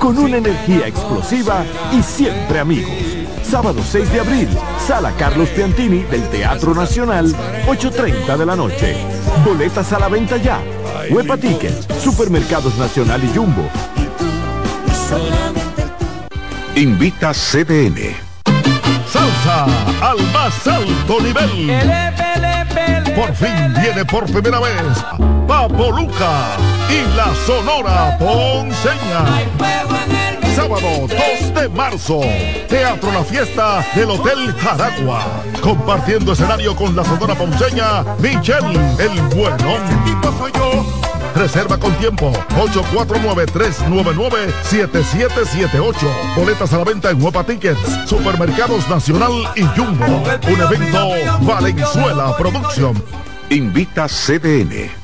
con una energía explosiva y siempre amigos. Sábado 6 de abril, Sala Carlos Piantini del Teatro Nacional, 8.30 de la noche. Boletas a la venta ya. Huepa Tickets, Supermercados Nacional y Jumbo. Invita CDN. Salsa al más alto nivel. Por fin viene por primera vez Papo Luca y la Sonora Ponceña. Sábado 2 de marzo, Teatro La Fiesta del Hotel Jaragua. Compartiendo escenario con la Sonora Ponceña, Michelle El Bueno. tipo soy yo. Reserva con tiempo 849-399-7778. Boletas a la venta en Huepa Tickets, Supermercados Nacional y Jumbo. Un evento Valenzuela Producción. Invita CDN.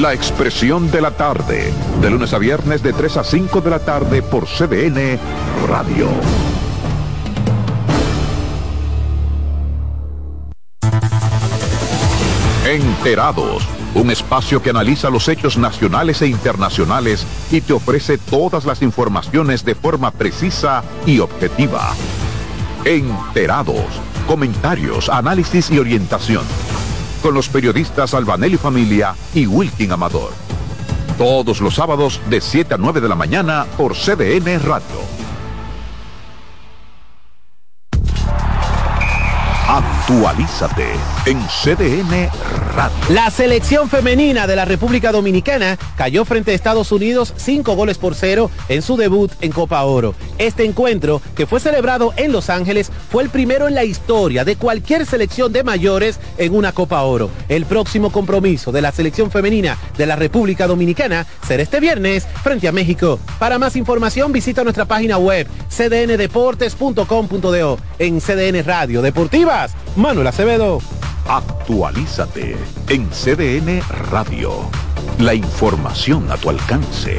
La Expresión de la Tarde, de lunes a viernes de 3 a 5 de la tarde por CDN Radio. Enterados, un espacio que analiza los hechos nacionales e internacionales y te ofrece todas las informaciones de forma precisa y objetiva. Enterados, comentarios, análisis y orientación. Con los periodistas Albanelli Familia y Wilkin Amador. Todos los sábados de 7 a 9 de la mañana por CDN Radio. Actualízate en CDN Radio. La selección femenina de la República Dominicana cayó frente a Estados Unidos cinco goles por cero en su debut en Copa Oro. Este encuentro, que fue celebrado en Los Ángeles, fue el primero en la historia de cualquier selección de mayores en una Copa Oro. El próximo compromiso de la selección femenina de la República Dominicana será este viernes frente a México. Para más información visita nuestra página web cdndeportes.com.do en CDN Radio Deportiva Manuel Acevedo. Actualízate en CDN Radio. La información a tu alcance.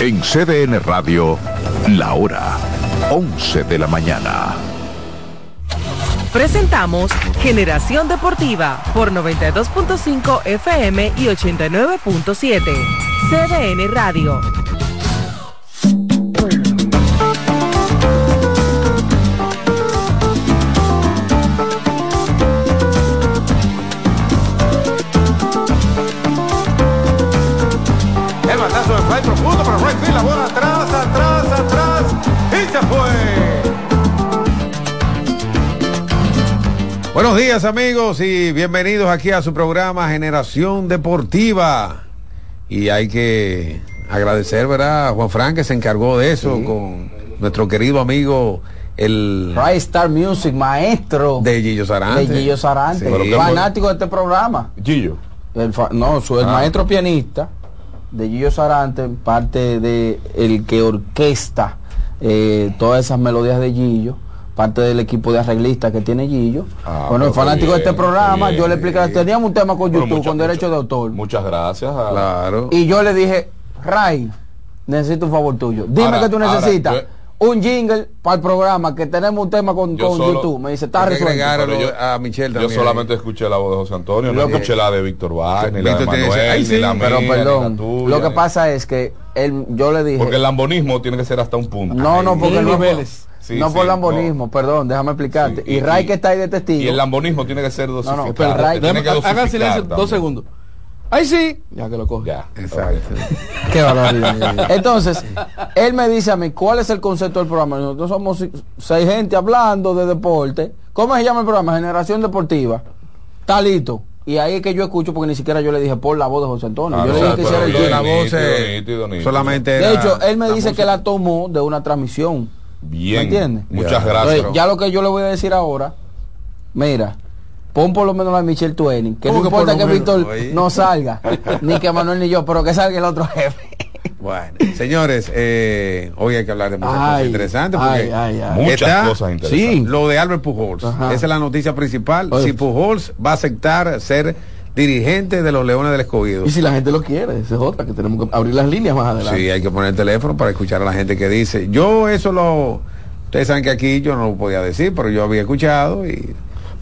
En CDN Radio, la hora 11 de la mañana. Presentamos Generación Deportiva por 92.5 FM y 89.7. CDN Radio. La bola atrás, atrás, atrás y se fue. Buenos días amigos y bienvenidos aquí a su programa Generación Deportiva. Y hay que agradecer, ¿verdad? A Juan Frank que se encargó de eso con nuestro querido amigo el Ray Star Music, maestro de Gillo Sarante. De Gillo Sarante, fanático de este programa. Gillo. no, su, el ah. maestro pianista de Gillo Sarante, parte de el que orquesta eh, todas esas melodías de Gillo, parte del equipo de arreglistas que tiene Gillo. Ah, bueno, el fanático de este programa, yo le expliqué, teníamos un tema con YouTube, con derecho de autor. Muchas gracias. Claro. Y yo le dije, Ray, necesito un favor tuyo. Dime que tú necesitas un jingle para el programa que tenemos un tema con, YouTube. Me dice, está resuelto. Yo, a Michelle yo solamente escuché la voz de José Antonio, no escuché la de Víctor Vaz, ni la de Manuel, ni la Pero perdón, lo que pasa es que él, yo le dije... Porque el lambonismo tiene que ser hasta un punto. No, no, porque no, niveles. no por lambonismo, perdón, déjame explicarte. y, Ray que está ahí de testigo. Y el lambonismo tiene que ser dosificado. No, no, pero Ray, hagan silencio dos segundos. Ahí sí, ya que lo coge. Ya, exacto. Qué barbaridad. Entonces, él me dice a mí, ¿cuál es el concepto del programa? Nosotros somos seis gente hablando de deporte. ¿Cómo se llama el programa? Generación Deportiva. Talito. Y ahí es que yo escucho, porque ni siquiera yo le dije por la voz de José Antonio. Ah, yo le dije que hiciera el la voz solamente. De hecho, él me dice que la tomó de una transmisión. Bien. ¿Me entiendes? Muchas gracias. ya lo que yo le voy a decir ahora, mira, Pon por lo menos la Michelle Twain, que no ¿Cómo que importa por que? Víctor no salga, ni que Manuel ni yo, pero que salga el otro jefe. Bueno, señores, eh, hoy hay que hablar de muchas Ay, cosas interesantes. Porque ay, ay, ay. Muchas Muchas cosas interesantes. Lo de Albert Pujols. Ajá. Esa es la noticia principal. Oye. Si Pujols va a aceptar ser dirigente de los Leones del Escogido. Y si la gente lo quiere, esa es otra, que tenemos que abrir las líneas más adelante. Sí, hay que poner el teléfono para escuchar a la gente que dice. Yo eso lo... Ustedes saben que aquí yo no lo podía decir, pero yo había escuchado y...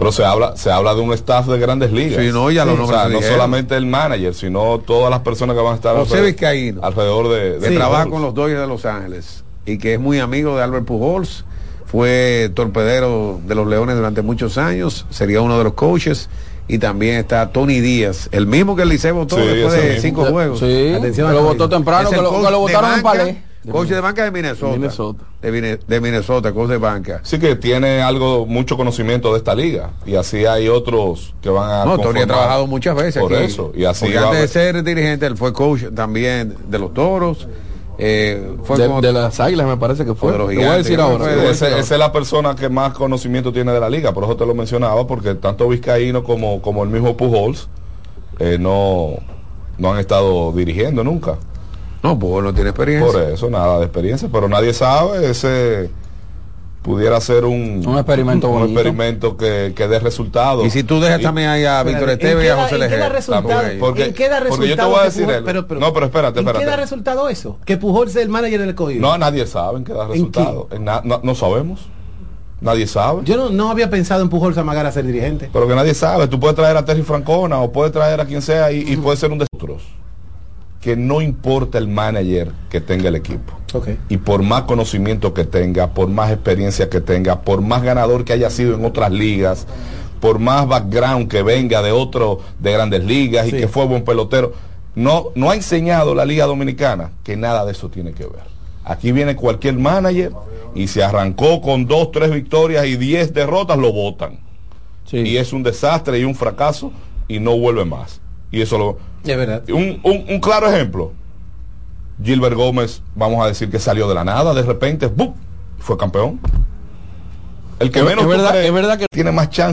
Pero se habla, se habla de un staff de grandes ligas. Sí, no, ya o sea, solamente el manager, sino todas las personas que van a estar José alrededor, Vizcaíno. alrededor de, que de trabaja con los Dodgers de Los Ángeles y que es muy amigo de Albert Pujols. Fue torpedero de los Leones durante muchos años, sería uno de los coaches. Y también está Tony Díaz, el mismo que el Liceo votó Sí, después de mismo. cinco juegos. sí, Atención lo votó temprano, Es que lo- que lo votaron en Palé. Coach de banca de Minnesota. Minnesota. De, de Minnesota, coach de banca. Sí que tiene algo, mucho conocimiento de esta liga. Y así hay otros que van a No, Tony ha trabajado muchas veces Por aquí. eso. Y así antes de ser dirigente, él fue coach también de los toros. eh, fue de, las águilas me parece que fue. De los Te voy a gigantes, decir ahora. fue voy a de decir Ese- ahora. esa es la persona que más conocimiento tiene de la liga, por eso te lo mencionaba, porque tanto Vizcaíno como, como el mismo Pujols eh, no, no han estado dirigiendo nunca. No, Pujols no tiene experiencia. Por eso, nada de experiencia, pero nadie sabe, ese pudiera ser un, Un experimento un bonito. experimento que, que dé resultados. Y si tú dejas también ahí a Víctor Esteve y a José también. Porque- ¿En qué da porque yo te resultado voy a que decir Pujol- algo. pero- pero- No, pero espérate, ¿En qué espérate. da resultado eso? Que Pujol sea el manager del escogido. No, nadie sabe en qué da resultado. En na- no, no sabemos. Nadie sabe. Yo no, no había pensado en Pujol Zamagar a ser dirigente. Pero que nadie sabe. Tú puedes traer a Terry Francona o puedes traer a quien sea y, y puede ser un de otros. Que no importa el manager que tenga el equipo. Y por más conocimiento que tenga, por más experiencia que tenga, por más ganador que haya sido en otras ligas, por más background que venga de otro de grandes ligas y que fue buen pelotero, no, no ha enseñado la Liga Dominicana que nada de eso tiene que ver. Aquí viene cualquier manager y se arrancó con dos, tres victorias y diez derrotas, lo votan. Y es un desastre y un fracaso y no vuelve más. Y eso lo... Es verdad. Un, un- un claro ejemplo. Gilbert Gómez, vamos a decir que salió de la nada, de repente, ¡bum! fue campeón. El que Es- menos es verdad- es verdad que- tiene más chance